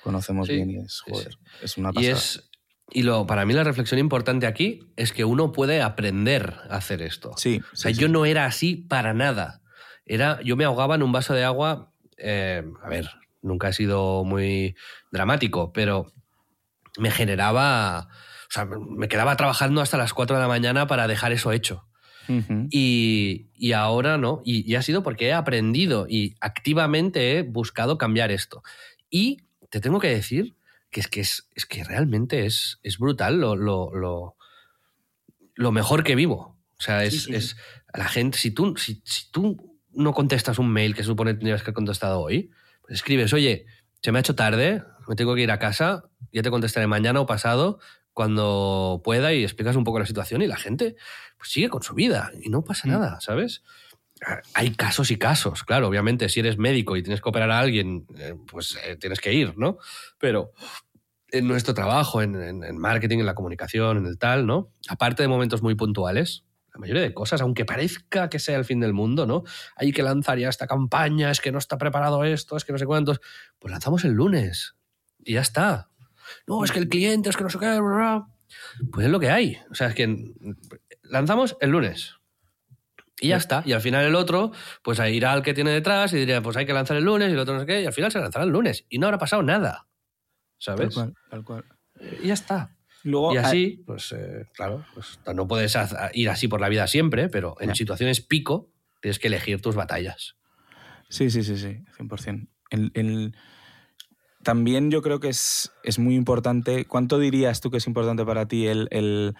conocemos bien y es, joder, es una pasada. Y, es, y lo, para mí la reflexión importante aquí es que uno puede aprender a hacer esto. Sí, o sea, yo no era así para nada. Era, yo me ahogaba en un vaso de agua eh, a ver, nunca he sido muy dramático, pero me generaba, o sea, me quedaba trabajando hasta las 4 de la mañana para dejar eso hecho. y, ahora no, y, ha sido porque he aprendido y activamente he buscado cambiar esto. Y te tengo que decir que es que, es, que realmente es, es brutal lo, lo, lo, mejor que vivo. O sea, es, es la gente, si tú, si, si tú no contestas un mail que supone que tendrías que haber contestado hoy, pues escribes, oye, se me ha hecho tarde, me tengo que ir a casa, ya te contestaré mañana o pasado cuando pueda y explicas un poco la situación y la gente pues sigue con su vida y no pasa mm. nada, ¿sabes? Hay casos y casos, claro, obviamente si eres médico y tienes que operar a alguien, eh, pues eh, tienes que ir, ¿no? Pero en nuestro trabajo, en, en marketing, en la comunicación, en el tal, ¿no? Aparte de momentos muy puntuales, la mayoría de cosas, aunque parezca que sea el fin del mundo, ¿no? Hay que lanzar ya esta campaña, es que no está preparado esto, es que no sé cuántos. Pues lanzamos el lunes y ya está. No, es que el cliente, es que no sé qué, pues es lo que hay. O sea, es que lanzamos el lunes. Y ya está. Y al final el otro, pues irá al que tiene detrás y diría, pues hay que lanzar el lunes y el otro no sé qué, y al final se lanzará el lunes. Y no habrá pasado nada. ¿Sabes? Tal cual, tal cual. Y ya está y así, pues eh, claro, pues, no puedes ir así por la vida siempre, pero en situaciones pico tienes que elegir tus batallas. Sí, sí, sí, sí, 100%. El, también yo creo que es, es, muy importante, ¿cuánto dirías tú que es importante para ti el,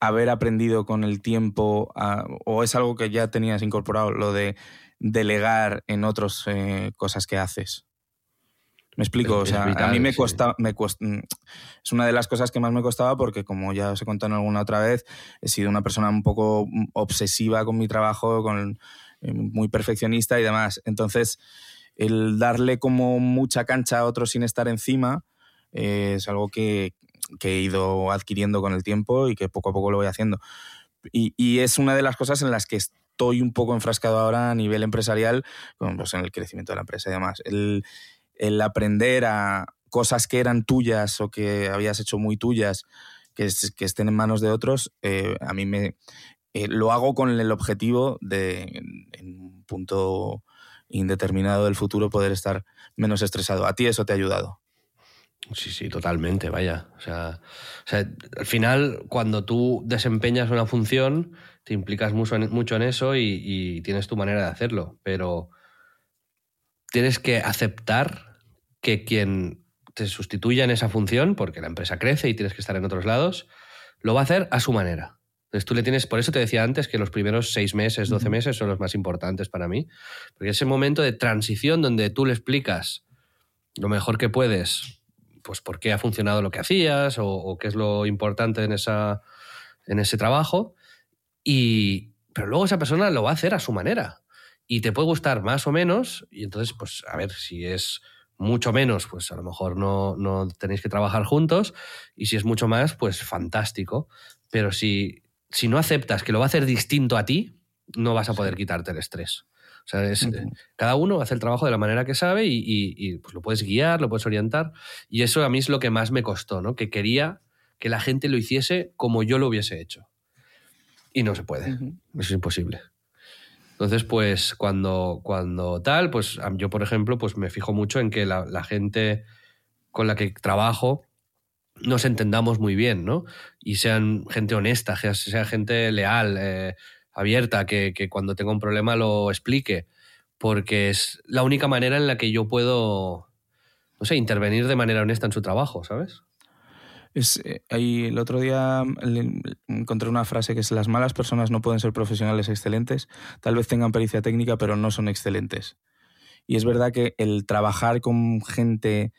haber aprendido con el tiempo, o es algo que ya tenías incorporado, lo de delegar en otros eh, cosas que haces? Me explico, o sea, a mí me cuesta, me mm, es una de las cosas que más me costaba porque como ya os he contado en alguna otra vez, he sido una persona un poco mm, obsesiva con mi trabajo, con, eh, muy perfeccionista y demás. Entonces, el darle como mucha cancha a otros sin estar encima eh, es algo que, he ido adquiriendo con el tiempo y que poco a poco lo voy haciendo. Y, y es una de las cosas en las que estoy un poco enfrascado ahora a nivel empresarial, pues en el crecimiento de la empresa y demás. El, el aprender a cosas que eran tuyas o que habías hecho muy tuyas, que, estén en manos de otros, eh, a mí me eh, lo hago con el objetivo de en, un punto indeterminado del futuro poder estar menos estresado. ¿A ti eso te ha ayudado? Sí, sí, totalmente, vaya. O sea, al final, cuando tú desempeñas una función, te implicas mucho en, mucho en eso y, tienes tu manera de hacerlo, pero tienes que aceptar que quien te sustituya en esa función, porque la empresa crece y tienes que estar en otros lados, lo va a hacer a su manera. Entonces tú le tienes, por eso te decía antes que los primeros seis meses, doce meses son los más importantes para mí, porque es ese momento de transición donde tú le explicas lo mejor que puedes, pues por qué ha funcionado lo que hacías o, qué es lo importante en, esa, en ese trabajo, y, pero luego esa persona lo va a hacer a su manera y te puede gustar más o menos, y entonces, pues a ver, si es mucho menos, pues a lo mejor no, no tenéis que trabajar juntos, y si es mucho más, pues fantástico, pero si si no aceptas que lo va a hacer distinto a ti, no vas a poder quitarte el estrés. O sea, cada uno hace el trabajo de la manera que sabe y, pues lo puedes guiar, lo puedes orientar. Y eso a mí es lo que más me costó, ¿no? Que quería que la gente lo hiciese como yo lo hubiese hecho. Y no se puede. Eso es imposible. Entonces, pues cuando, cuando tal, pues yo, por ejemplo, pues me fijo mucho en que la, gente con la que trabajo nos entendamos muy bien, ¿no? Y sean gente honesta, sea gente leal, eh, abierta, que, cuando tenga un problema lo explique, porque es la única manera en la que yo puedo, no sé, intervenir de manera honesta en su trabajo, ¿sabes? Es, eh, ahí, el otro día encontré una frase que es las malas personas no pueden ser profesionales excelentes, tal vez tengan pericia técnica, pero no son excelentes. Y es verdad que el trabajar con gente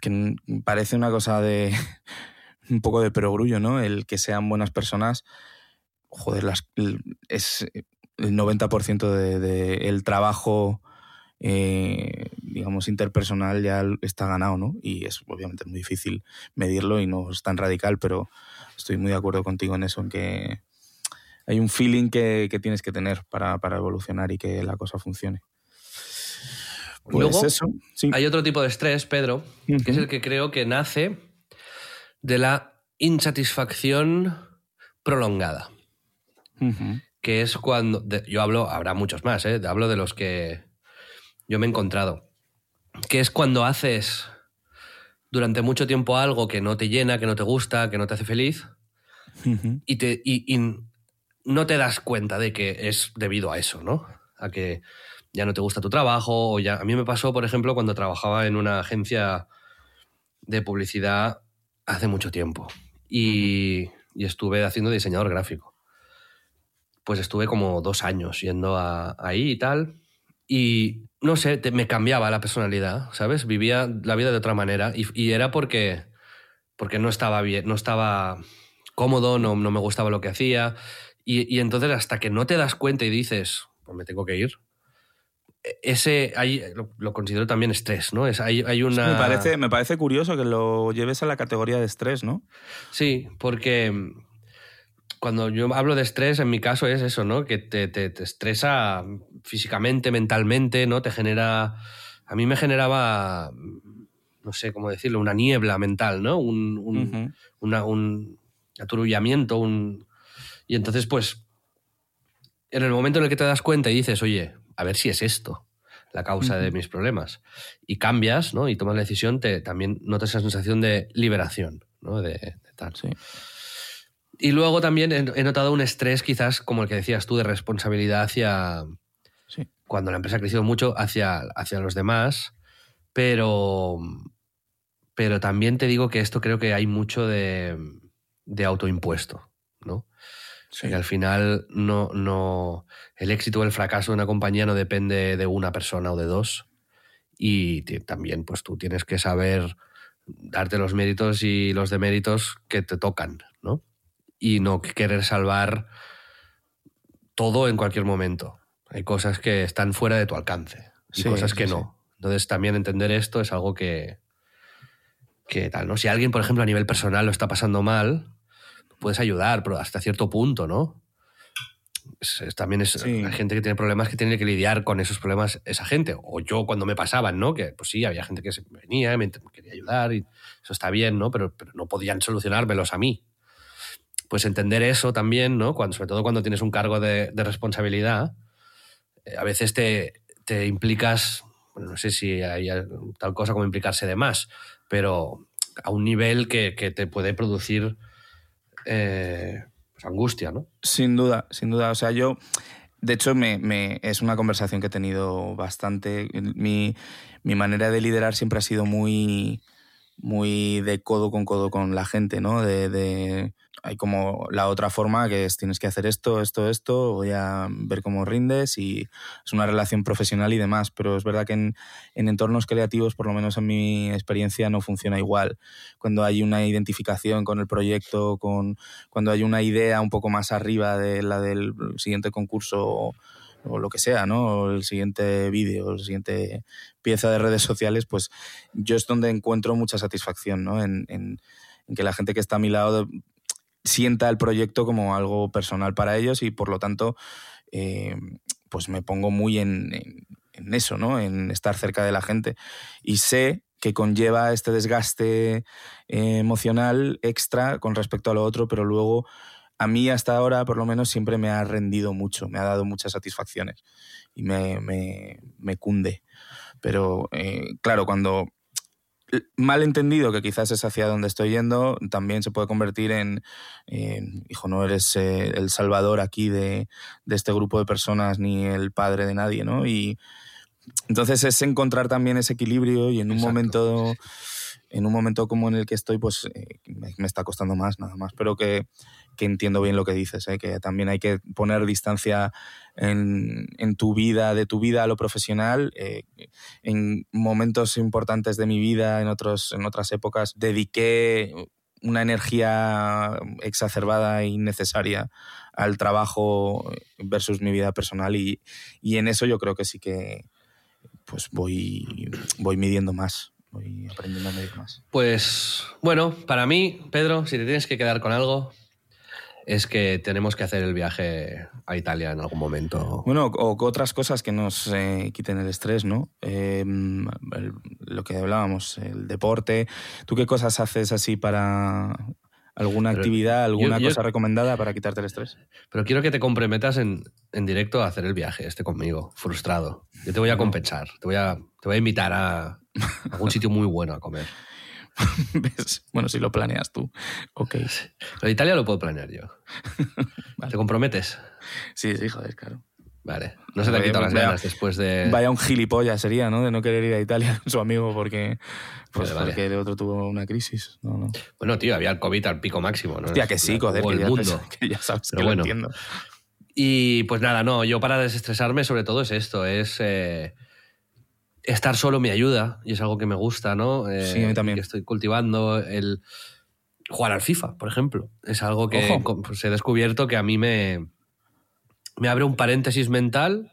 que parece una cosa de [laughs] un poco de perogrullo, ¿no? El que sean buenas personas, joder, las, es el 90% del de, el trabajo, eh, digamos, interpersonal ya está ganado, ¿no? Y es obviamente muy difícil medirlo y no es tan radical, pero estoy muy de acuerdo contigo en eso, en que hay un feeling que, que tienes que tener para, para evolucionar y que la cosa funcione. Pues Luego, eso, hay otro tipo de estrés, Pedro, que es el que creo que nace de la insatisfacción prolongada. Que es cuando. yo hablo, habrá muchos más, ¿eh? hablo de los que yo me he encontrado. Que es cuando haces durante mucho tiempo algo que no te llena, que no te gusta, que no te hace feliz, y, te, y no te das cuenta de que es debido a eso, ¿no? A que ya no te gusta tu trabajo, o ya... A mí me pasó, por ejemplo, cuando trabajaba en una agencia de publicidad hace mucho tiempo y, estuve haciendo diseñador gráfico. Pues estuve como dos años yendo ahí y tal, y no sé, me cambiaba la personalidad, ¿sabes? Vivía la vida de otra manera y, era porque, porque no estaba bien, no estaba cómodo, no, no me gustaba lo que hacía. Y, y, entonces hasta que no te das cuenta y dices, pues me tengo que ir, ese lo, considero también estrés, ¿no? Es, hay, una... me, parece, me parece curioso que lo lleves a la categoría de estrés, ¿no? Sí, porque cuando yo hablo de estrés, en mi caso es eso, ¿no? Que te, te, estresa físicamente, mentalmente, ¿no? Te genera... A mí me generaba, no sé cómo decirlo, una niebla mental, ¿no? Un, un, un aturullamiento, un... Y entonces, pues, en el momento en el que te das cuenta y dices, oye, a ver si es esto la causa de mis problemas. Y cambias, ¿no? Y tomas la decisión, te, también notas esa sensación de liberación, ¿no? De, tal. Sí. Y luego también he, notado un estrés, quizás, como el que decías tú, de responsabilidad hacia. Cuando la empresa ha crecido mucho, hacia, hacia los demás. Pero. Pero también te digo que esto creo que hay mucho de, de autoimpuesto, ¿no? Y al final no, no, el éxito o el fracaso de una compañía no depende de una persona o de dos. Y también pues tú tienes que saber darte los méritos y los deméritos que te tocan, ¿no? Y no querer salvar todo en cualquier momento. Hay cosas que están fuera de tu alcance y cosas que no. Entonces también entender esto es algo que, que tal, ¿no? Si alguien, por ejemplo, a nivel personal lo está pasando mal, puedes ayudar, pero hasta cierto punto, ¿no? también es hay gente que tiene problemas que tiene que lidiar con esos problemas esa gente. O yo cuando me pasaban, ¿no? Que pues sí, había gente que se venía, y me quería ayudar y eso está bien, ¿no? Pero, pero no podían solucionármelos a mí. Pues entender eso también, ¿no? Sobre todo cuando tienes un cargo de, responsabilidad, eh, a veces te, te implicas, no sé si hay tal cosa como implicarse de más, pero a un nivel que, que te puede producir eh, pues angustia, ¿no? Sin duda, sin duda. O sea, yo de hecho, me, es una conversación que he tenido bastante. Mi, mi manera de liderar siempre ha sido muy, muy de codo con codo con la gente, ¿no? De, hay como la otra forma que es tienes que hacer esto, esto, esto, voy a ver cómo rindes y es una relación profesional y demás, pero es verdad que en, entornos creativos, por lo menos en mi experiencia, no funciona igual. Cuando hay una identificación con el proyecto, con, cuando hay una idea un poco más arriba de la del siguiente concurso o lo que sea, ¿no? el siguiente vídeo, la siguiente pieza de redes sociales, pues yo es donde encuentro mucha satisfacción, ¿no? En, que la gente que está a mi lado sienta el proyecto como algo personal para ellos y por lo tanto, eh, pues me pongo muy en, eso, ¿no? En estar cerca de la gente. Y sé que conlleva este desgaste eh, emocional extra con respecto a lo otro, pero luego a mí hasta ahora, por lo menos, siempre me ha rendido mucho, me ha dado muchas satisfacciones y me, me, cunde. Pero eh, claro, cuando mal entendido, que quizás es hacia donde estoy yendo, también se puede convertir en, hijo, no eres eh, el salvador aquí de, de, este grupo de personas ni el padre de nadie, ¿no? Y entonces es encontrar también ese equilibrio y en un momento en un momento como en el que estoy, pues eh, me, está costando más, nada más. Pero que, que entiendo bien lo que dices, ¿eh? que también hay que poner distancia en, tu vida, de tu vida a lo profesional. Eh, en momentos importantes de mi vida, en, otros, en otras épocas, dediqué una energía exacerbada e innecesaria al trabajo versus mi vida personal y, y en eso yo creo que sí que pues voy, voy midiendo más voy aprendiendo a medir más. Pues bueno, para mí, Pedro, si te tienes que quedar con algo, es que tenemos que hacer el viaje a Italia en algún momento. Bueno, o otras cosas que nos eh, quiten el estrés, ¿no? Em, lo que hablábamos, el deporte. ¿Tú qué cosas haces así para alguna actividad, alguna cosa recomendada para quitarte el estrés? Pero quiero que te comprometas en, en, directo a hacer el viaje, este conmigo, frustrado. Yo te voy a compensar, te voy a, te voy a invitar a algún sitio muy bueno a comer. [laughs] bueno, si lo planeas tú. Ok. Pero Italia lo puedo planear yo. [laughs] ¿Te comprometes? Sí, sí, joder, claro. Vale. No se te han quitado las ganas después de. Vaya un gilipollas sería, ¿no? De no querer ir a Italia con su amigo porque. Pues porque el otro tuvo una crisis. Bueno, tío, había el COVID al pico máximo, ¿no? Hostia, que sí, joder, que, ya, mundo. [laughs] que ya sabes que lo entiendo. Y pues nada, no, yo para desestresarme sobre todo es esto, es. Eh, estar solo me ayuda y es algo que me gusta, ¿no? Eh, sí, a mí también. estoy cultivando el jugar al FIFA, por ejemplo. Es algo que pues, he descubierto que a mí me, me abre un paréntesis mental.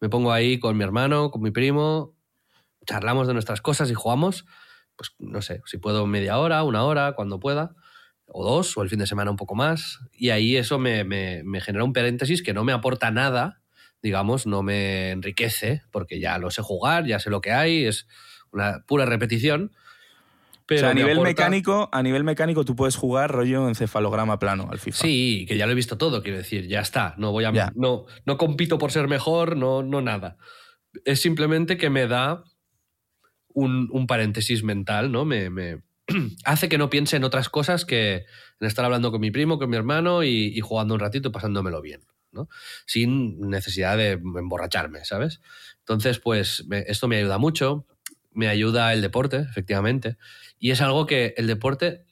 Me pongo ahí con mi hermano, con mi primo, charlamos de nuestras cosas y jugamos. Pues no sé, si puedo media hora, una hora, cuando pueda, o dos, o el fin de semana un poco más. Y ahí eso me, me, me genera un paréntesis que no me aporta nada, digamos, no me enriquece, porque ya lo sé jugar, ya sé lo que hay, es una pura repetición. Pero a nivel mecánico, a nivel mecánico tú puedes jugar rollo encefalograma plano al FIFA. Sí, que ya lo he visto todo, quiero decir, ya está. No voy a no, no compito por ser mejor, no, no nada. Es simplemente que me da un, paréntesis mental, ¿no? Me, me, [clears throat] hace que no piense en otras cosas que en estar hablando con mi primo, con mi hermano y, y jugando un ratito y pasándomelo bien. Sin necesidad de emborracharme, ¿sabes? Entonces, pues esto me ayuda mucho, me ayuda el deporte, efectivamente, y es algo que el deporte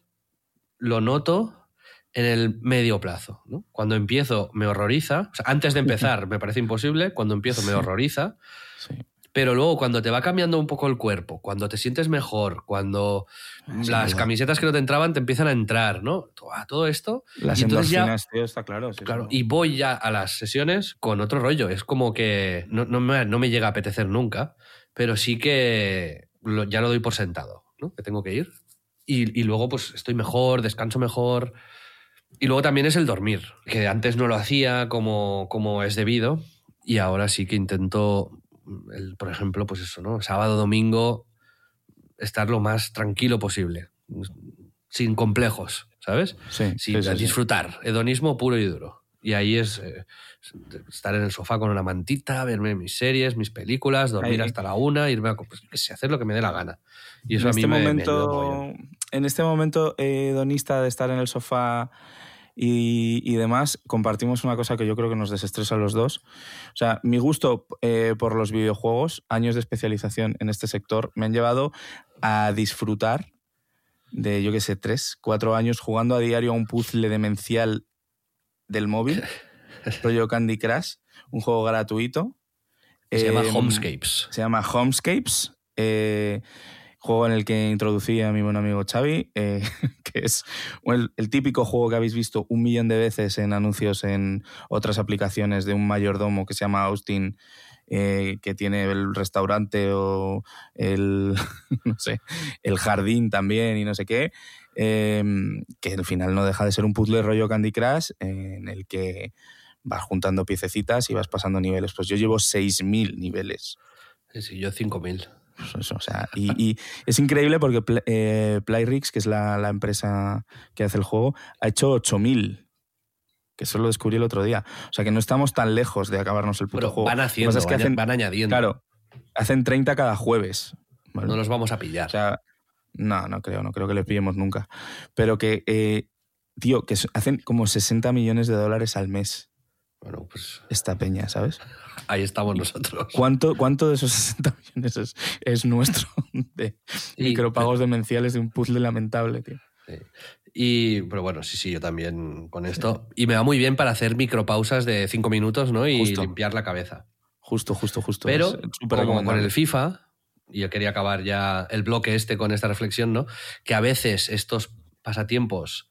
lo noto en el medio plazo. Cuando empiezo me horroriza, antes de empezar [laughs] me parece imposible, cuando empiezo me horroriza, pero luego cuando te va cambiando un poco el cuerpo, cuando te sientes mejor, cuando ah, las camisetas que no te entraban te empiezan a entrar, ¿no? Todo esto. Las y tío, está claro. claro y voy ya a las sesiones con otro rollo. Es como que no, me, llega a apetecer nunca, pero sí que ya lo doy por sentado, ¿no? Que tengo que ir. Y, y luego pues estoy mejor, descanso mejor. Y luego también es el dormir, que antes no lo hacía como, como es debido y ahora sí que intento el, por ejemplo, pues eso, ¿no? Sábado, domingo, estar lo más tranquilo posible, sin complejos, ¿sabes? Sí. disfrutar, hedonismo puro y duro. Y ahí es eh, estar en el sofá con una mantita, verme mis series, mis películas, dormir hasta la una, irme a pues, hacer lo que me dé la gana. Y eso en a mí este momento, En este momento hedonista de estar en el sofá y, y demás, compartimos una cosa que yo creo que nos desestresa a los dos. O sea, mi gusto eh, por los videojuegos, años de especialización en este sector, me han llevado a disfrutar de, yo qué sé, tres, cuatro años jugando a diario a un puzzle demencial del móvil, [laughs] rollo Candy Crush, un juego gratuito. Se llama Eh, Homescapes. Se llama Homescapes, eh, juego en el que introducí a mi buen amigo Xavi, eh, [laughs] que es el, típico juego que habéis visto un millón de veces en anuncios en otras aplicaciones de un mayordomo que se llama Austin, eh, que tiene el restaurante o el, [laughs] no sé, el jardín también y no sé qué, eh, que al final no deja de ser un puzzle rollo Candy Crush en el que vas juntando piececitas y vas pasando niveles. Pues yo llevo 6.000 niveles. Sí, yo 5.000. Pues eso, o sea, y, y es increíble porque eh, Playrix, que es la, la empresa que hace el juego, ha hecho 8000. Que eso lo descubrí el otro día. O sea que no estamos tan lejos de acabarnos el puto Pero juego. van Lo haciendo, es que van, hacen, van añadiendo. claro, hacen 30 cada jueves. ¿vale? No los vamos a pillar. O sea, no, no creo, no creo que le pillemos nunca. Pero que, eh, tío, que hacen como 60 millones de dólares al mes bueno, pues esta peña, ¿sabes? [laughs] ahí estamos nosotros. ¿Cuánto, cuánto de esos [laughs] 60 millones es, es nuestro de micropagos demenciales de un puzzle lamentable, tío? Sí. Y, pero bueno, sí, sí, yo también con esto. Y me va muy bien para hacer micropausas de cinco minutos, ¿no? Y Justo. limpiar la cabeza. Justo, justo, justo. Pero, como con el FIFA, y yo quería acabar ya el bloque este con esta reflexión, ¿no? Que a veces estos pasatiempos,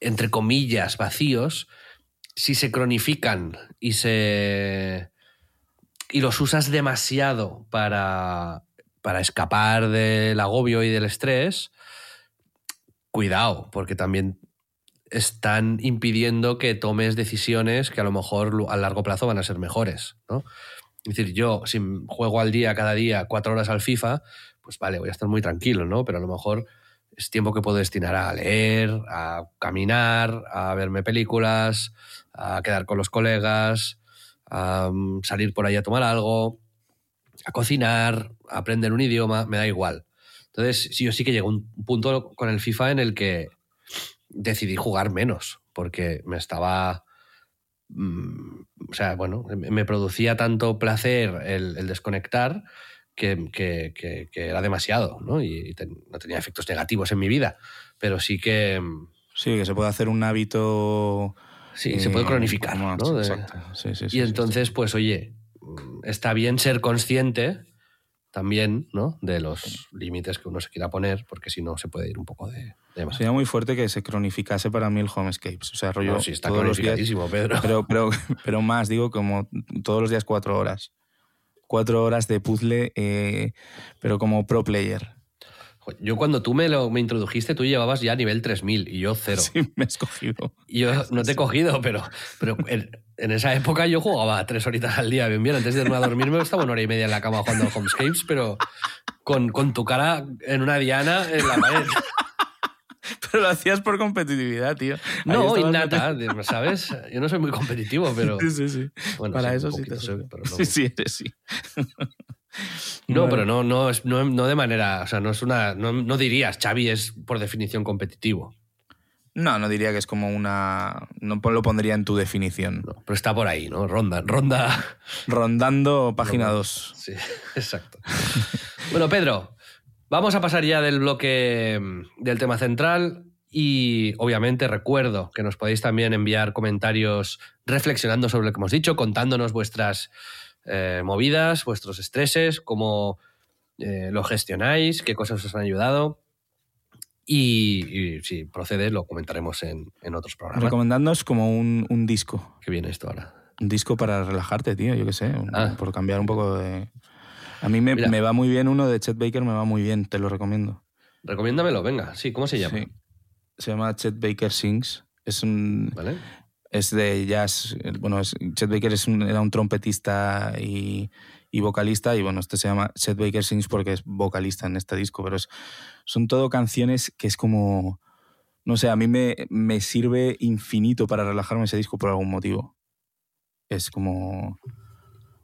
entre comillas, vacíos, si se cronifican y se. Y los usas demasiado para, para escapar del agobio y del estrés, cuidado, porque también están impidiendo que tomes decisiones que a lo mejor a largo plazo van a ser mejores, ¿no? Es decir, yo si juego al día, cada día, cuatro horas al FIFA, pues vale, voy a estar muy tranquilo, ¿no? Pero a lo mejor es tiempo que puedo destinar a leer, a caminar, a verme películas, a quedar con los colegas, a mm, salir por ahí a tomar algo, a cocinar, a aprender un idioma, me da igual. Entonces, sí, yo sí que llegó un punto con el FIFA en el que decidí jugar menos, porque me estaba... mm, o sea, bueno, me producía tanto placer el, desconectar que, era demasiado, ¿no? Y, no tenía efectos negativos en mi vida, pero sí que... mm, Sí, que se puede hacer un hábito. Sí, se puede eh, cronificar, ¿no? Exacto. Sí, sí, y entonces, pues oye, está bien ser consciente también, ¿no? De los límites que uno se quiera poner, porque si no se puede ir un poco de, de más. Sería muy fuerte que se cronificase para mí el Homescapes. O sea, rollo. No, sí, está todos los días- Pedro. pero, pero, [laughs] pero más, digo, como todos los días cuatro horas. Cuatro horas de puzzle, eh, pero como pro player. Yo cuando tú me, lo, me introdujiste, tú llevabas ya nivel 3000 y yo cero. Sí, me he escogido. Y yo no te he cogido, pero, pero en, en esa época yo jugaba tres horitas al día, bien, bien. Antes de irme a dormirme estaba una hora y media en la cama jugando al Homescapes, pero con, con tu cara en una diana en la pared. Pero lo hacías por competitividad, tío. No, innata, ¿sabes? Yo no soy muy competitivo, pero... Sí, sí, sí. Bueno, Para eso sí te soy, sirve. pero no- Sí, sí, eres sí. No, pero no, no, es- no, no de manera, o sea, no es una, no, no dirías, Xavi es por definición competitivo, No, no diría que es como una. No lo pondría en tu definición. no, pero está por ahí, ¿no? Ronda, ronda. Rondando [laughs] página Ronda. 2. Sí, [laughs] exacto. bueno, Pedro, vamos a pasar ya del bloque mm, del tema central y obviamente recuerdo que nos podéis también enviar comentarios reflexionando sobre lo que hemos dicho, contándonos vuestras eh, movidas, vuestros estreses, cómo eh, lo gestionáis, qué cosas os han ayudado. Y, y si procede, lo comentaremos en, en otros programas. Recomendándonos como un, un disco. ¿Qué viene esto ahora? Un disco para relajarte, tío, yo qué sé. un- Ah. Por cambiar un poco de. A mí me, me va muy bien uno de Chet Baker, me va muy bien, te lo recomiendo. Recomiéndamelo, venga. Sí, ¿cómo se llama? Sí. Se llama Chet Baker Sings. Es un. ¿Vale? Es de jazz. Bueno, es- Chet Baker es un- era un trompetista y, y vocalista. Y bueno, este se llama Chet Baker Sings porque es vocalista en este disco. Pero es, son todo canciones que es como. No sé, a mí me, me sirve infinito para relajarme ese disco por algún motivo. Es como.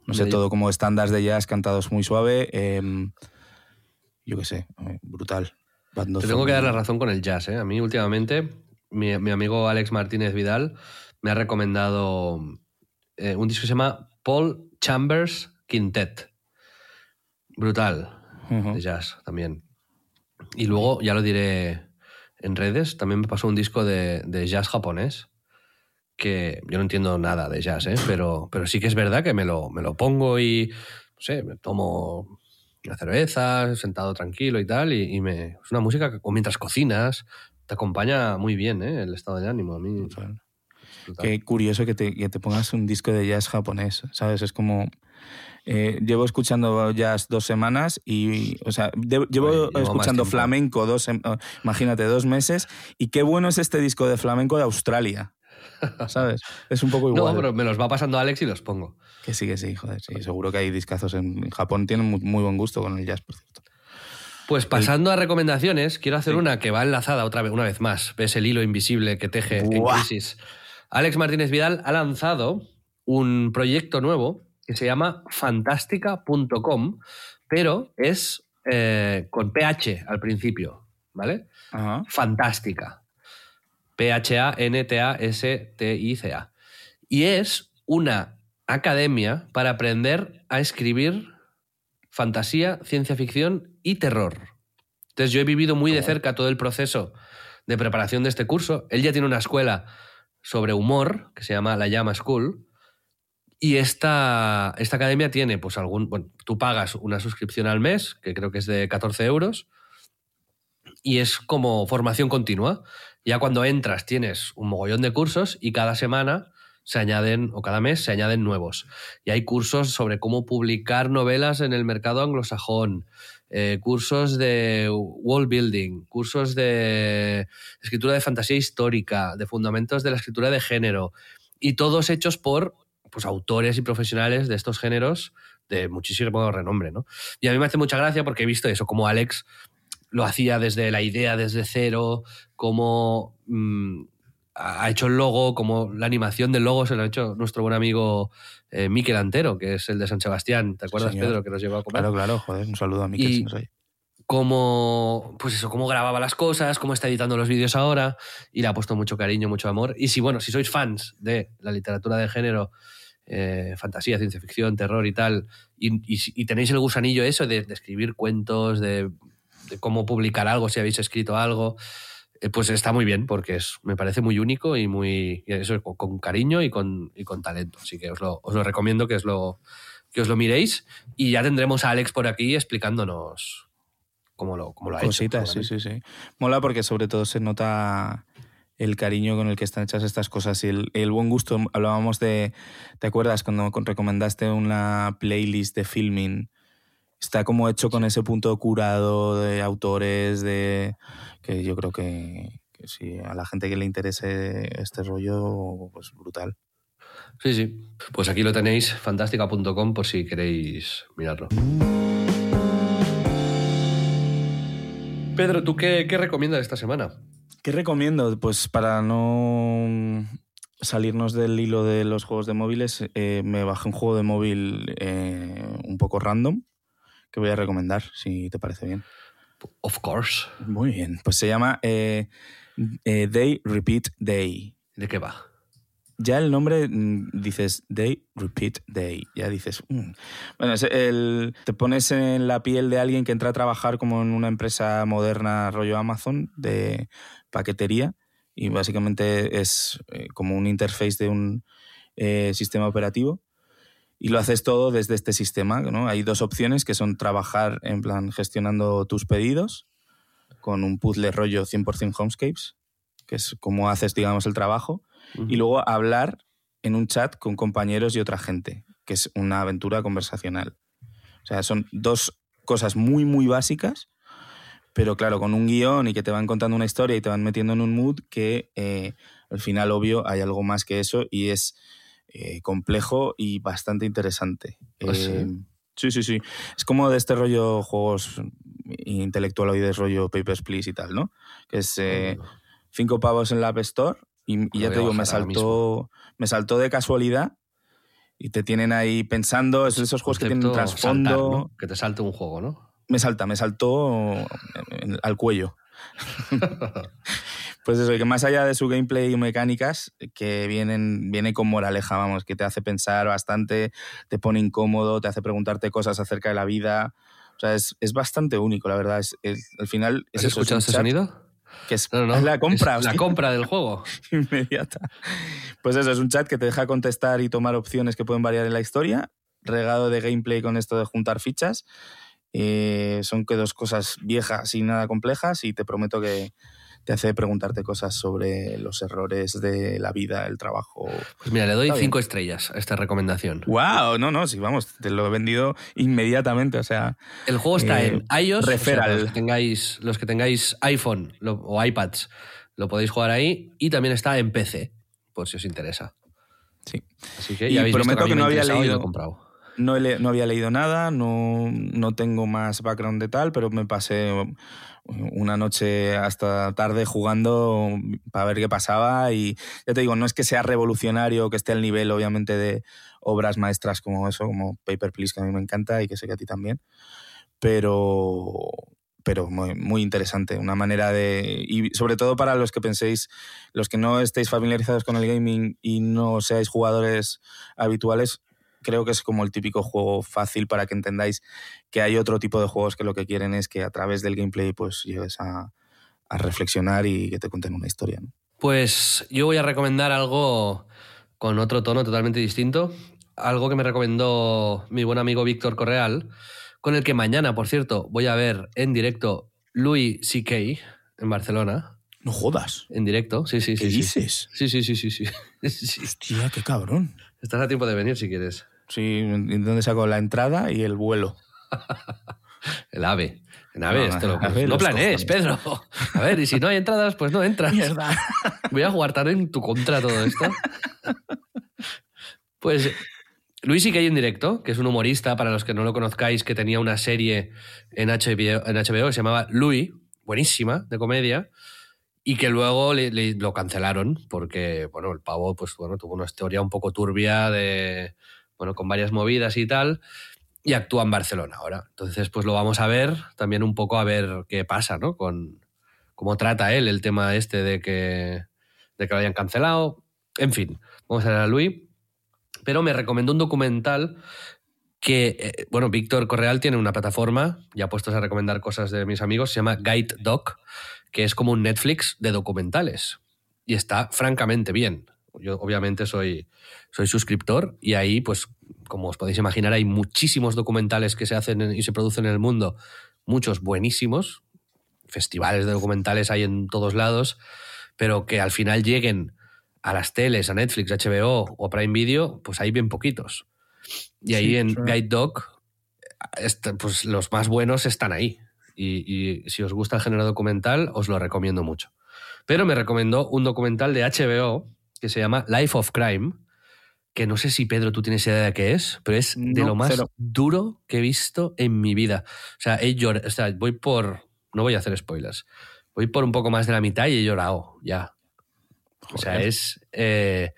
No sé, todo como estándares de jazz cantados muy suave. em, yo qué sé, eh, brutal. Te tengo que dar la razón con el jazz, ¿eh? A mí últimamente mi, amigo Alex Martínez Vidal me ha recomendado eh, un disco que se llama Paul Chambers Quintet. Brutal, de jazz también. Y luego, ya lo diré en redes, también me pasó un disco de, jazz japonés, que yo no entiendo nada de jazz, ¿eh? pero, pero sí que es verdad que me lo, me lo pongo y, no sé, me tomo una cerveza, sentado tranquilo y tal, y, me, es una música que mientras cocinas te acompaña muy bien ¿eh? el estado de ánimo. A mí, Qué curioso que te, que te pongas un disco de jazz japonés, ¿sabes? Es como eh, llevo escuchando jazz dos semanas y, o sea, llevo escuchando flamenco dos, oh, imagínate, dos meses. Y qué bueno es este disco de flamenco de Australia. ¿Sabes? [laughs] Es un poco igual. No, pero me los va pasando Alex y los pongo. Que sí, que sí, joder, sí. Seguro que hay discazos en Japón. Tienen muy, buen gusto con el jazz, por cierto. Pues pasando a recomendaciones, quiero hacer una que va enlazada otra vez, una vez más. Ves el hilo invisible que teje en crisis. Alex Martínez Vidal ha lanzado un proyecto nuevo que se llama fantástica.com, pero es eh, con PH al principio, ¿vale? Fantástica. P-H-A-N-T-A-S-T-I-C-A. Y es una academia para aprender a escribir fantasía, ciencia ficción y terror. Entonces yo he vivido muy de cerca todo el proceso de preparación de este curso. Él ya tiene una escuela sobre humor que se llama La Llama School y esta, esta academia tiene, pues algún. Bueno, tú pagas una suscripción al mes, que creo que es de 14 euros, y es como formación continua. Ya cuando entras tienes un mogollón de cursos y cada semana se añaden, o cada mes se añaden nuevos. Y hay cursos sobre cómo publicar novelas en el mercado anglosajón, eh, cursos de wall building, cursos de escritura de fantasía histórica, de fundamentos de la escritura de género, y todos hechos por pues, autores y profesionales de estos géneros de muchísimo renombre, ¿no? Y a mí me hace mucha gracia porque he visto eso, como Alex lo hacía desde la idea, desde cero, como mm, ha hecho el logo, como la animación del logo se lo ha hecho nuestro buen amigo eh, Miquel Antero, que es el de San Sebastián. ¿Te acuerdas, Pedro, que nos llevó a comer? Claro, claro, joder, un saludo a Miquel. cómo, pues eso, cómo grababa las cosas, cómo está editando los vídeos ahora, y le ha puesto mucho cariño, mucho amor. Y si, bueno, si sois fans de la literatura de género eh, fantasía, ciencia ficción, terror y tal, y, tenéis el gusanillo eso de, escribir cuentos, de, cómo publicar algo, si habéis escrito algo, pues está muy bien, porque es, me parece muy único y muy eso, con, cariño y con, y con talento. Así que os lo, os lo recomiendo que os lo, que os lo miréis y ya tendremos a Alex por aquí explicándonos cómo lo, cómo lo ha hecho. sí, sí, sí. Mola porque sobre todo se nota el cariño con el que están hechas estas cosas y el, buen gusto. Hablábamos de, ¿te acuerdas cuando recomendaste una playlist de filming? Está como hecho con ese punto curado de autores, de que yo creo que, si a la gente que le interese este rollo, pues brutal. Sí, sí. Pues aquí lo tenéis, fantástica.com, por si queréis mirarlo. Pedro, ¿tú qué, qué recomiendas esta semana? ¿Qué recomiendo? Pues para no salirnos del hilo de los juegos de móviles, eh, me bajé un juego de móvil eh, un poco random que voy a recomendar, si te parece bien. Of course. Muy bien. Pues se llama eh, Day Repeat Day. ¿De qué va? Ya el nombre mm, dices Day Repeat Day. Ya dices. Mm". Bueno, el, te pones en la piel de alguien que entra a trabajar como en una empresa moderna, rollo Amazon, de paquetería y básicamente es eh, como un interface de un eh, sistema operativo y lo haces todo desde este sistema. ¿no? Hay dos opciones que son trabajar en plan gestionando tus pedidos con un puzzle rollo 100% Homescapes, que es como haces, digamos, el trabajo, y luego hablar en un chat con compañeros y otra gente, que es una aventura conversacional. O sea, son dos cosas muy, muy básicas pero claro, con un guion y que te van contando una historia y te van metiendo en un mood que eh, al final, obvio, hay algo más que eso y es eh, complejo y bastante interesante. ¿Ah, eh, sí? sí, sí, Es como de este rollo juegos intelectualoides, rollo Papers, Please y tal, ¿no? Que es cinco pavos en la App Store y, ya te digo, me saltó, me saltó de casualidad y te tienen ahí pensando, es esos juegos que tienen trasfondo. Que te salte un juego, ¿no? me salta, me saltó al cuello. [laughs] Pues eso, que más allá de su gameplay y mecánicas, que vienen, viene con moraleja, vamos, que te hace pensar bastante, te pone incómodo, te hace preguntarte cosas acerca de la vida. O sea, es, es bastante único, la verdad. Es, al final ¿Has escuchado ese sonido? Que es, la compra. la [laughs] compra del juego. [laughs] Inmediata. Pues eso, es un chat que te deja contestar y tomar opciones que pueden variar en la historia, regado de gameplay con esto de juntar fichas. Eh, son que dos cosas viejas y nada complejas y te prometo que, te hace preguntarte cosas sobre los errores de la vida, el trabajo. Pues mira, le doy cinco estrellas a esta recomendación. ¡Wow! No, no, sí, vamos, te lo he vendido inmediatamente, o sea... El juego está en eh, iOS, los, que tengáis, los que tengáis iPhone o iPads, lo podéis jugar ahí, y también está en PC, por si os interesa. Sí. Así que ya y prometo que, no había leído... comprado. No, no, había leído nada, no, no tengo más background de tal, pero me pasé una noche hasta tarde jugando para ver qué pasaba y ya te digo, no es que sea revolucionario, que esté al nivel obviamente de obras maestras como eso, como Paper Please, que a mí me encanta y que sé que a ti también, pero, pero muy, muy, interesante, una manera de... Y sobre todo para los que penséis, los que no estéis familiarizados con el gaming y no seáis jugadores habituales, creo que es como el típico juego fácil para que entendáis que hay otro tipo de juegos que lo que quieren es que a través del gameplay pues llegues a, reflexionar y que te cuenten una historia. Pues yo voy a recomendar algo con otro tono totalmente distinto, algo que me recomendó mi buen amigo Víctor Correal, con el que mañana, por cierto, voy a ver en directo Louis C.K. en Barcelona. No jodas. En directo, sí, sí, sí. ¿Qué dices? Sí, sí, sí, sí, [laughs] sí. Hostia, qué cabrón. Estás a tiempo de venir si quieres. Sí, ¿dónde saco la entrada y el vuelo? [laughs] el ave. En ave, esto lo, no planees, Pedro. A ver, y si no hay entradas, pues no entras. Mierda. [laughs] Voy a jugar tarde en tu contra todo esto. Pues Luis hay en directo, que es un humorista, para los que no lo conozcáis, que tenía una serie en HBO, en HBO que se llamaba Louis, buenísima, de comedia, y que luego lo cancelaron porque, bueno, el pavo, pues bueno, tuvo una historia un poco turbia de bueno, con varias movidas y tal, y actúa en Barcelona ahora. Entonces, pues lo vamos a ver también un poco a ver qué pasa, ¿no? Con cómo trata él el tema este de que, de que lo hayan cancelado. En fin, vamos a ver a Luis. Pero me recomendó un documental que, eh, bueno, Víctor Correal tiene una plataforma, ya puestos a recomendar cosas de mis amigos, se llama Guide Doc, que es como un Netflix de documentales. Y está francamente bien. Yo obviamente soy, soy suscriptor y ahí, pues, como os podéis imaginar, hay muchísimos documentales que se hacen y se producen en el mundo, muchos buenísimos, festivales de documentales hay en todos lados, pero que al final lleguen a las teles, a Netflix, HBO o Prime Video, pues hay bien poquitos. Y ahí en Guide Doc, pues los más buenos están ahí. Y, y, si os gusta el género documental, os lo recomiendo mucho. Pero me recomendó un documental de HBO que se llama Life of Crime, que no sé si Pedro tú tienes idea de qué es, pero es de lo más duro que he visto en mi vida. O sea, he llorado, o sea, voy por, no voy a hacer spoilers, voy por un poco más de la mitad y he llorado, ya. O sea, es, eh,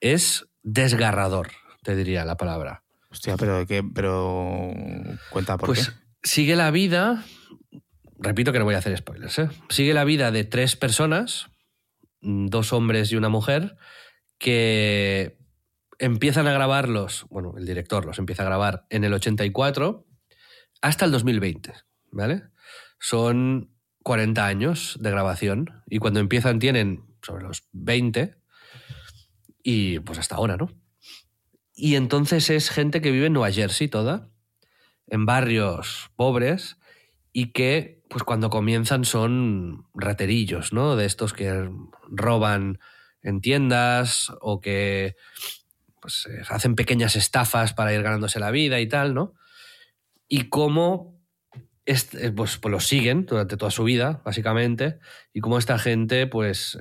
es desgarrador, te diría la palabra. Hostia, pero ¿de qué? Pero cuenta por pues, Sigue la vida, repito que no voy a hacer spoilers, ¿eh? sigue la vida de tres personas dos hombres y una mujer que empiezan a grabarlos, bueno, el director los empieza a grabar en el 84 hasta el 2020, ¿vale? Son 40 años de grabación y cuando empiezan tienen sobre los 20 y pues hasta ahora, ¿no? Y entonces es gente que vive en Nueva Jersey toda, en barrios pobres y que pues cuando comienzan son raterillos, ¿no? De estos que roban en tiendas o que pues, eh, hacen pequeñas estafas para ir ganándose la vida y tal, ¿no? Y cómo este, pues, pues los siguen durante toda su vida, básicamente, y cómo esta gente, pues,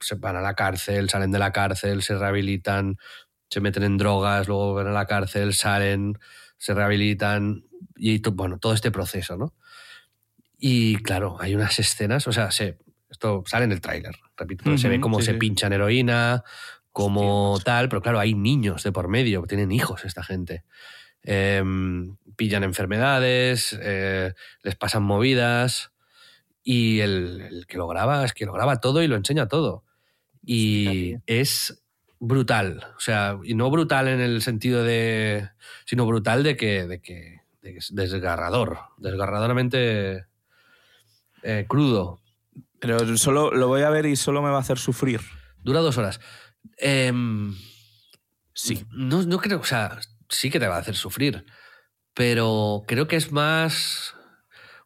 se van a la cárcel, salen de la cárcel, se rehabilitan, se meten en drogas, luego van a la cárcel, salen, se rehabilitan, y bueno, todo este proceso, ¿no? Y claro, hay unas escenas, o sea, se, esto sale en el tráiler, repito, se ve cómo se pinchan heroína, como tal, pero claro, hay niños de por medio, tienen hijos esta gente. Em, pillan enfermedades, eh, les pasan movidas y el, el que lo graba es que lo graba todo y lo enseña todo. Y es brutal. O sea, y no brutal en el sentido de. sino brutal de que. de que, de que es desgarrador. Desgarradoramente eh, crudo. Pero solo lo voy a ver y solo me va a hacer sufrir. Dura dos horas. Em, Sí. no, no creo. O sea, sí que te va a hacer sufrir. Pero creo que es más.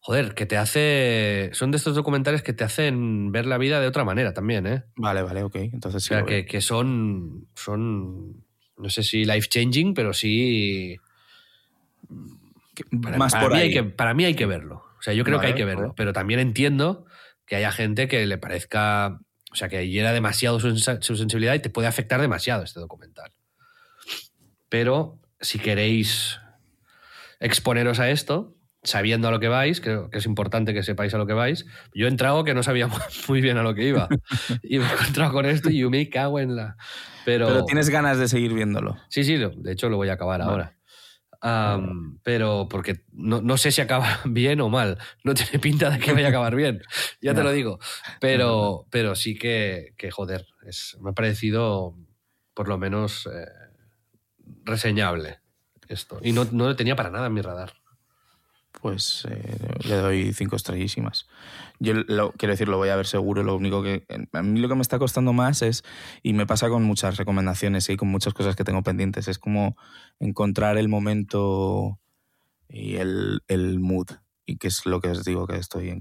Joder, que te hace. Son de estos documentales que te hacen ver la vida de otra manera también, ¿eh? Vale, vale, ok. Entonces O sí. sea, lo veo. que, que son, son, no sé si life changing, pero sí... Para, Más para por mí ahí. hay que, para mí hay que verlo. O sea, yo creo que hay que verlo. vale. Pero también entiendo que haya gente que le parezca... O sea, que hiera demasiado su, sensibilidad y te puede afectar demasiado este documental. Pero si queréis exponeros a esto, sabiendo a lo que vais, creo que es importante que sepáis a lo que vais. Yo he entrado que no sabía [laughs] muy bien a lo que iba. y me he encontrado con esto y yo me cago en la... Pero, Pero tienes ganas de seguir viéndolo. Sí, sí, de hecho lo voy a acabar Vale. ahora. Am, pero porque no, no sé si acaba [laughs] bien o mal. No tiene pinta de que vaya a acabar bien, [laughs] ya te lo digo. [laughs] Pero, pero sí que, que, joder, es, me ha parecido por lo menos eh, reseñable esto. Y no, no lo tenía para nada en mi radar. Pues eh, le doy cinco estrellísimas. Yo lo, quiero decir, lo voy a ver seguro. Lo único que. A mí lo que me está costando más es. Y me pasa con muchas recomendaciones y con muchas cosas que tengo pendientes. Es como encontrar el momento y el, el mood. Y que es lo que os digo que estoy en.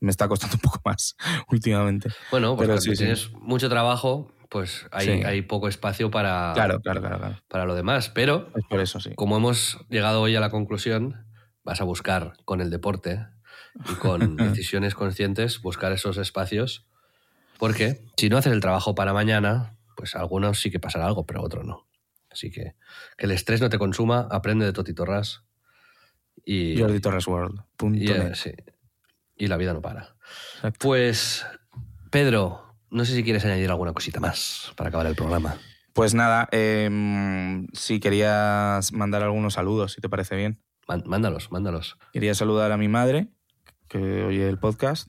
Me está costando [laughs] un poco más últimamente. Bueno, pues Pero cuando sí, sí. tienes mucho trabajo, pues hay, Sí. hay poco espacio para, Claro, claro, claro, claro. para lo demás. Pero Es por eso, sí. como hemos llegado hoy a la conclusión, vas a buscar con el deporte y con [laughs] decisiones conscientes buscar esos espacios. Porque si no haces el trabajo para mañana, pues a algunos sí que pasará algo, pero a otros no. Así que que el estrés no te consuma, aprende de Totito Ras y, Jordi Torres World. punto y, eh, sí. y la vida no para. Exacto. Pues, Pedro, no sé si quieres añadir alguna cosita más para acabar el programa. Pues nada, eh, si querías mandar algunos saludos, si te parece bien. Má- Mándalos, mándalos. Quería saludar a mi madre, que oye el podcast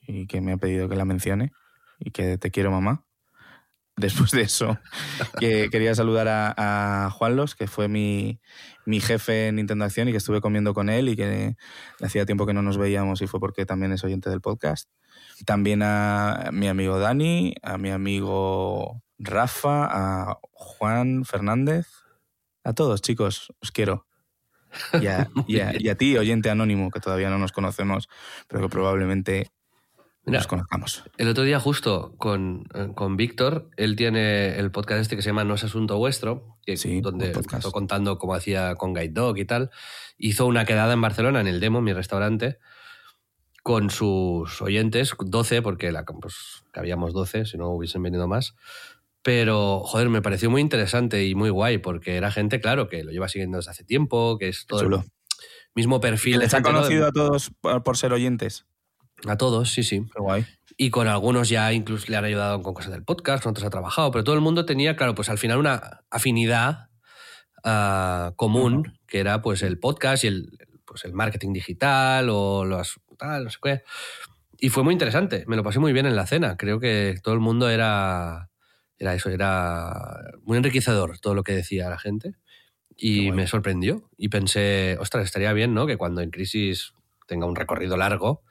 y que me ha pedido que la mencione y que te quiero mamá. [laughs] Después de eso, [laughs] que quería saludar a, a Juanlos, que fue mi, mi jefe en Nintendo Acción y que estuve comiendo con él y que hacía tiempo que no nos veíamos y fue porque también es oyente del podcast. También a mi amigo Dani, a mi amigo Rafa, a Juan Fernández, a todos chicos, os quiero. [laughs] Y a, y a- y a ti, oyente anónimo, que todavía no nos conocemos, pero que probablemente Mira, nos conozcamos. El otro día justo con, eh, con Víctor, él tiene el podcast este que se llama No es Asunto Vuestro, que, Sí, donde empezó contando cómo hacía con Guide Dog y tal. Hizo una quedada en Barcelona, en el Demo, mi restaurante, con sus oyentes, 12, porque la, pues, cabíamos 12, si no hubiesen venido más. Pero, joder, me pareció muy interesante y muy guay, porque era gente, claro, que lo lleva siguiendo desde hace tiempo, que es todo Chulo. el mismo perfil. ¿Que de les ha conocido a todos por, por ser oyentes? A todos, sí, sí. Qué guay. Y con algunos ya incluso le han ayudado con cosas del podcast, con otros ha trabajado, pero todo el mundo tenía, claro, pues al final una afinidad ah, común, que era pues el podcast y el, pues, el marketing digital o los tal, no sé qué. Y fue muy interesante, me lo pasé muy bien en la cena. Creo que todo el mundo era, era eso, era muy enriquecedor todo lo que decía la gente. Y me sorprendió. Y pensé, ostras, estaría bien, ¿no? Que cuando en crisis tenga un recorrido largo,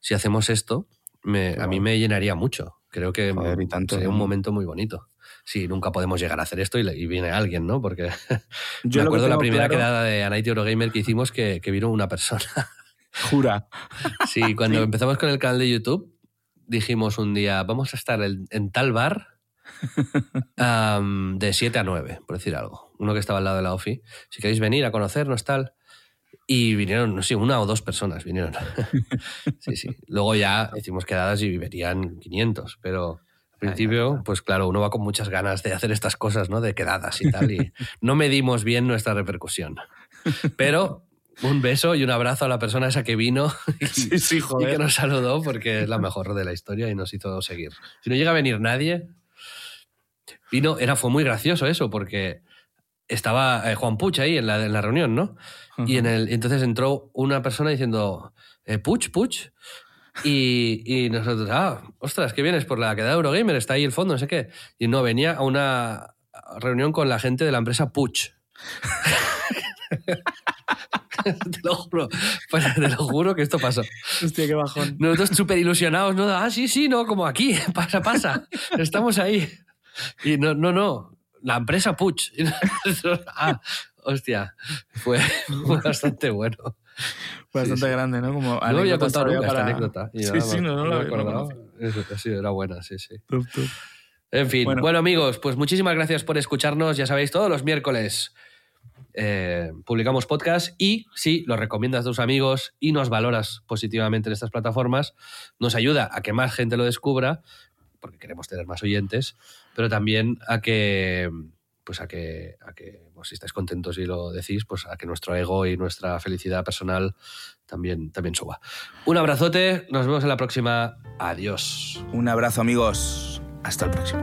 si hacemos esto, me- a mí me llenaría mucho. Creo que Joder, tanto, sería un momento muy bonito. Sí, nunca podemos llegar a hacer esto y, viene alguien, ¿no? Porque [laughs] Yo me acuerdo la primera claro- quedada de Anaiti Eurogamer que hicimos que, que vino una persona. [laughs] Jura. Sí, cuando Sí. empezamos con el canal de YouTube, dijimos un día, vamos a estar en, en tal bar am, de 7 a 9, por decir algo. Uno que estaba al lado de la OFI. Si queréis venir a conocernos, tal. Y vinieron, no sé, una o dos personas vinieron. [laughs] sí, sí. Luego ya hicimos quedadas y venían 500, pero al principio, pues claro, uno va con muchas ganas de hacer estas cosas, ¿no? De quedadas y tal, y no medimos bien nuestra repercusión. Pero un beso y un abrazo a la persona esa que vino y, Sí, sí, y joder. que nos saludó porque es la mejor de la historia y nos hizo seguir. Si no llega a venir nadie, vino, era, fue muy gracioso eso porque estaba eh, Juan Puch ahí en la, en la reunión, ¿no? Y en el, entonces entró una persona diciendo, eh, Puch, Puch. Y, y nosotros, ah, ostras, que vienes por la quedada de Eurogamer, está ahí el fondo, no sé qué. Y no, venía a una reunión con la gente de la empresa Puch. [laughs] te lo juro, pues, te lo juro que esto pasó. Hostia, qué bajón. Nosotros súper ilusionados, ¿no? Ah, sí, sí, no, como aquí, [laughs] pasa, pasa, estamos ahí. Y no, no, no, la empresa Puch. [laughs] Ah, hostia, fue, fue bastante bueno. Bastante sí. grande, ¿no? Como No había anécdota contado nunca para- esta anécdota. Y Sí, nada, sí, no, no, la- acordaba. sí, era buena, sí, sí. En fin, bueno. Bueno. amigos, pues muchísimas gracias por escucharnos. Ya sabéis, todos los miércoles eh, publicamos podcast y si lo recomiendas a tus amigos y nos valoras positivamente en estas plataformas, nos ayuda a que más gente lo descubra, porque queremos tener más oyentes, pero también a que, pues a que, a que si estáis contentos y lo decís, pues a que nuestro ego y nuestra felicidad personal también, también suba. Un abrazote, nos vemos en la próxima. Adiós. Un abrazo, amigos. Hasta el próximo.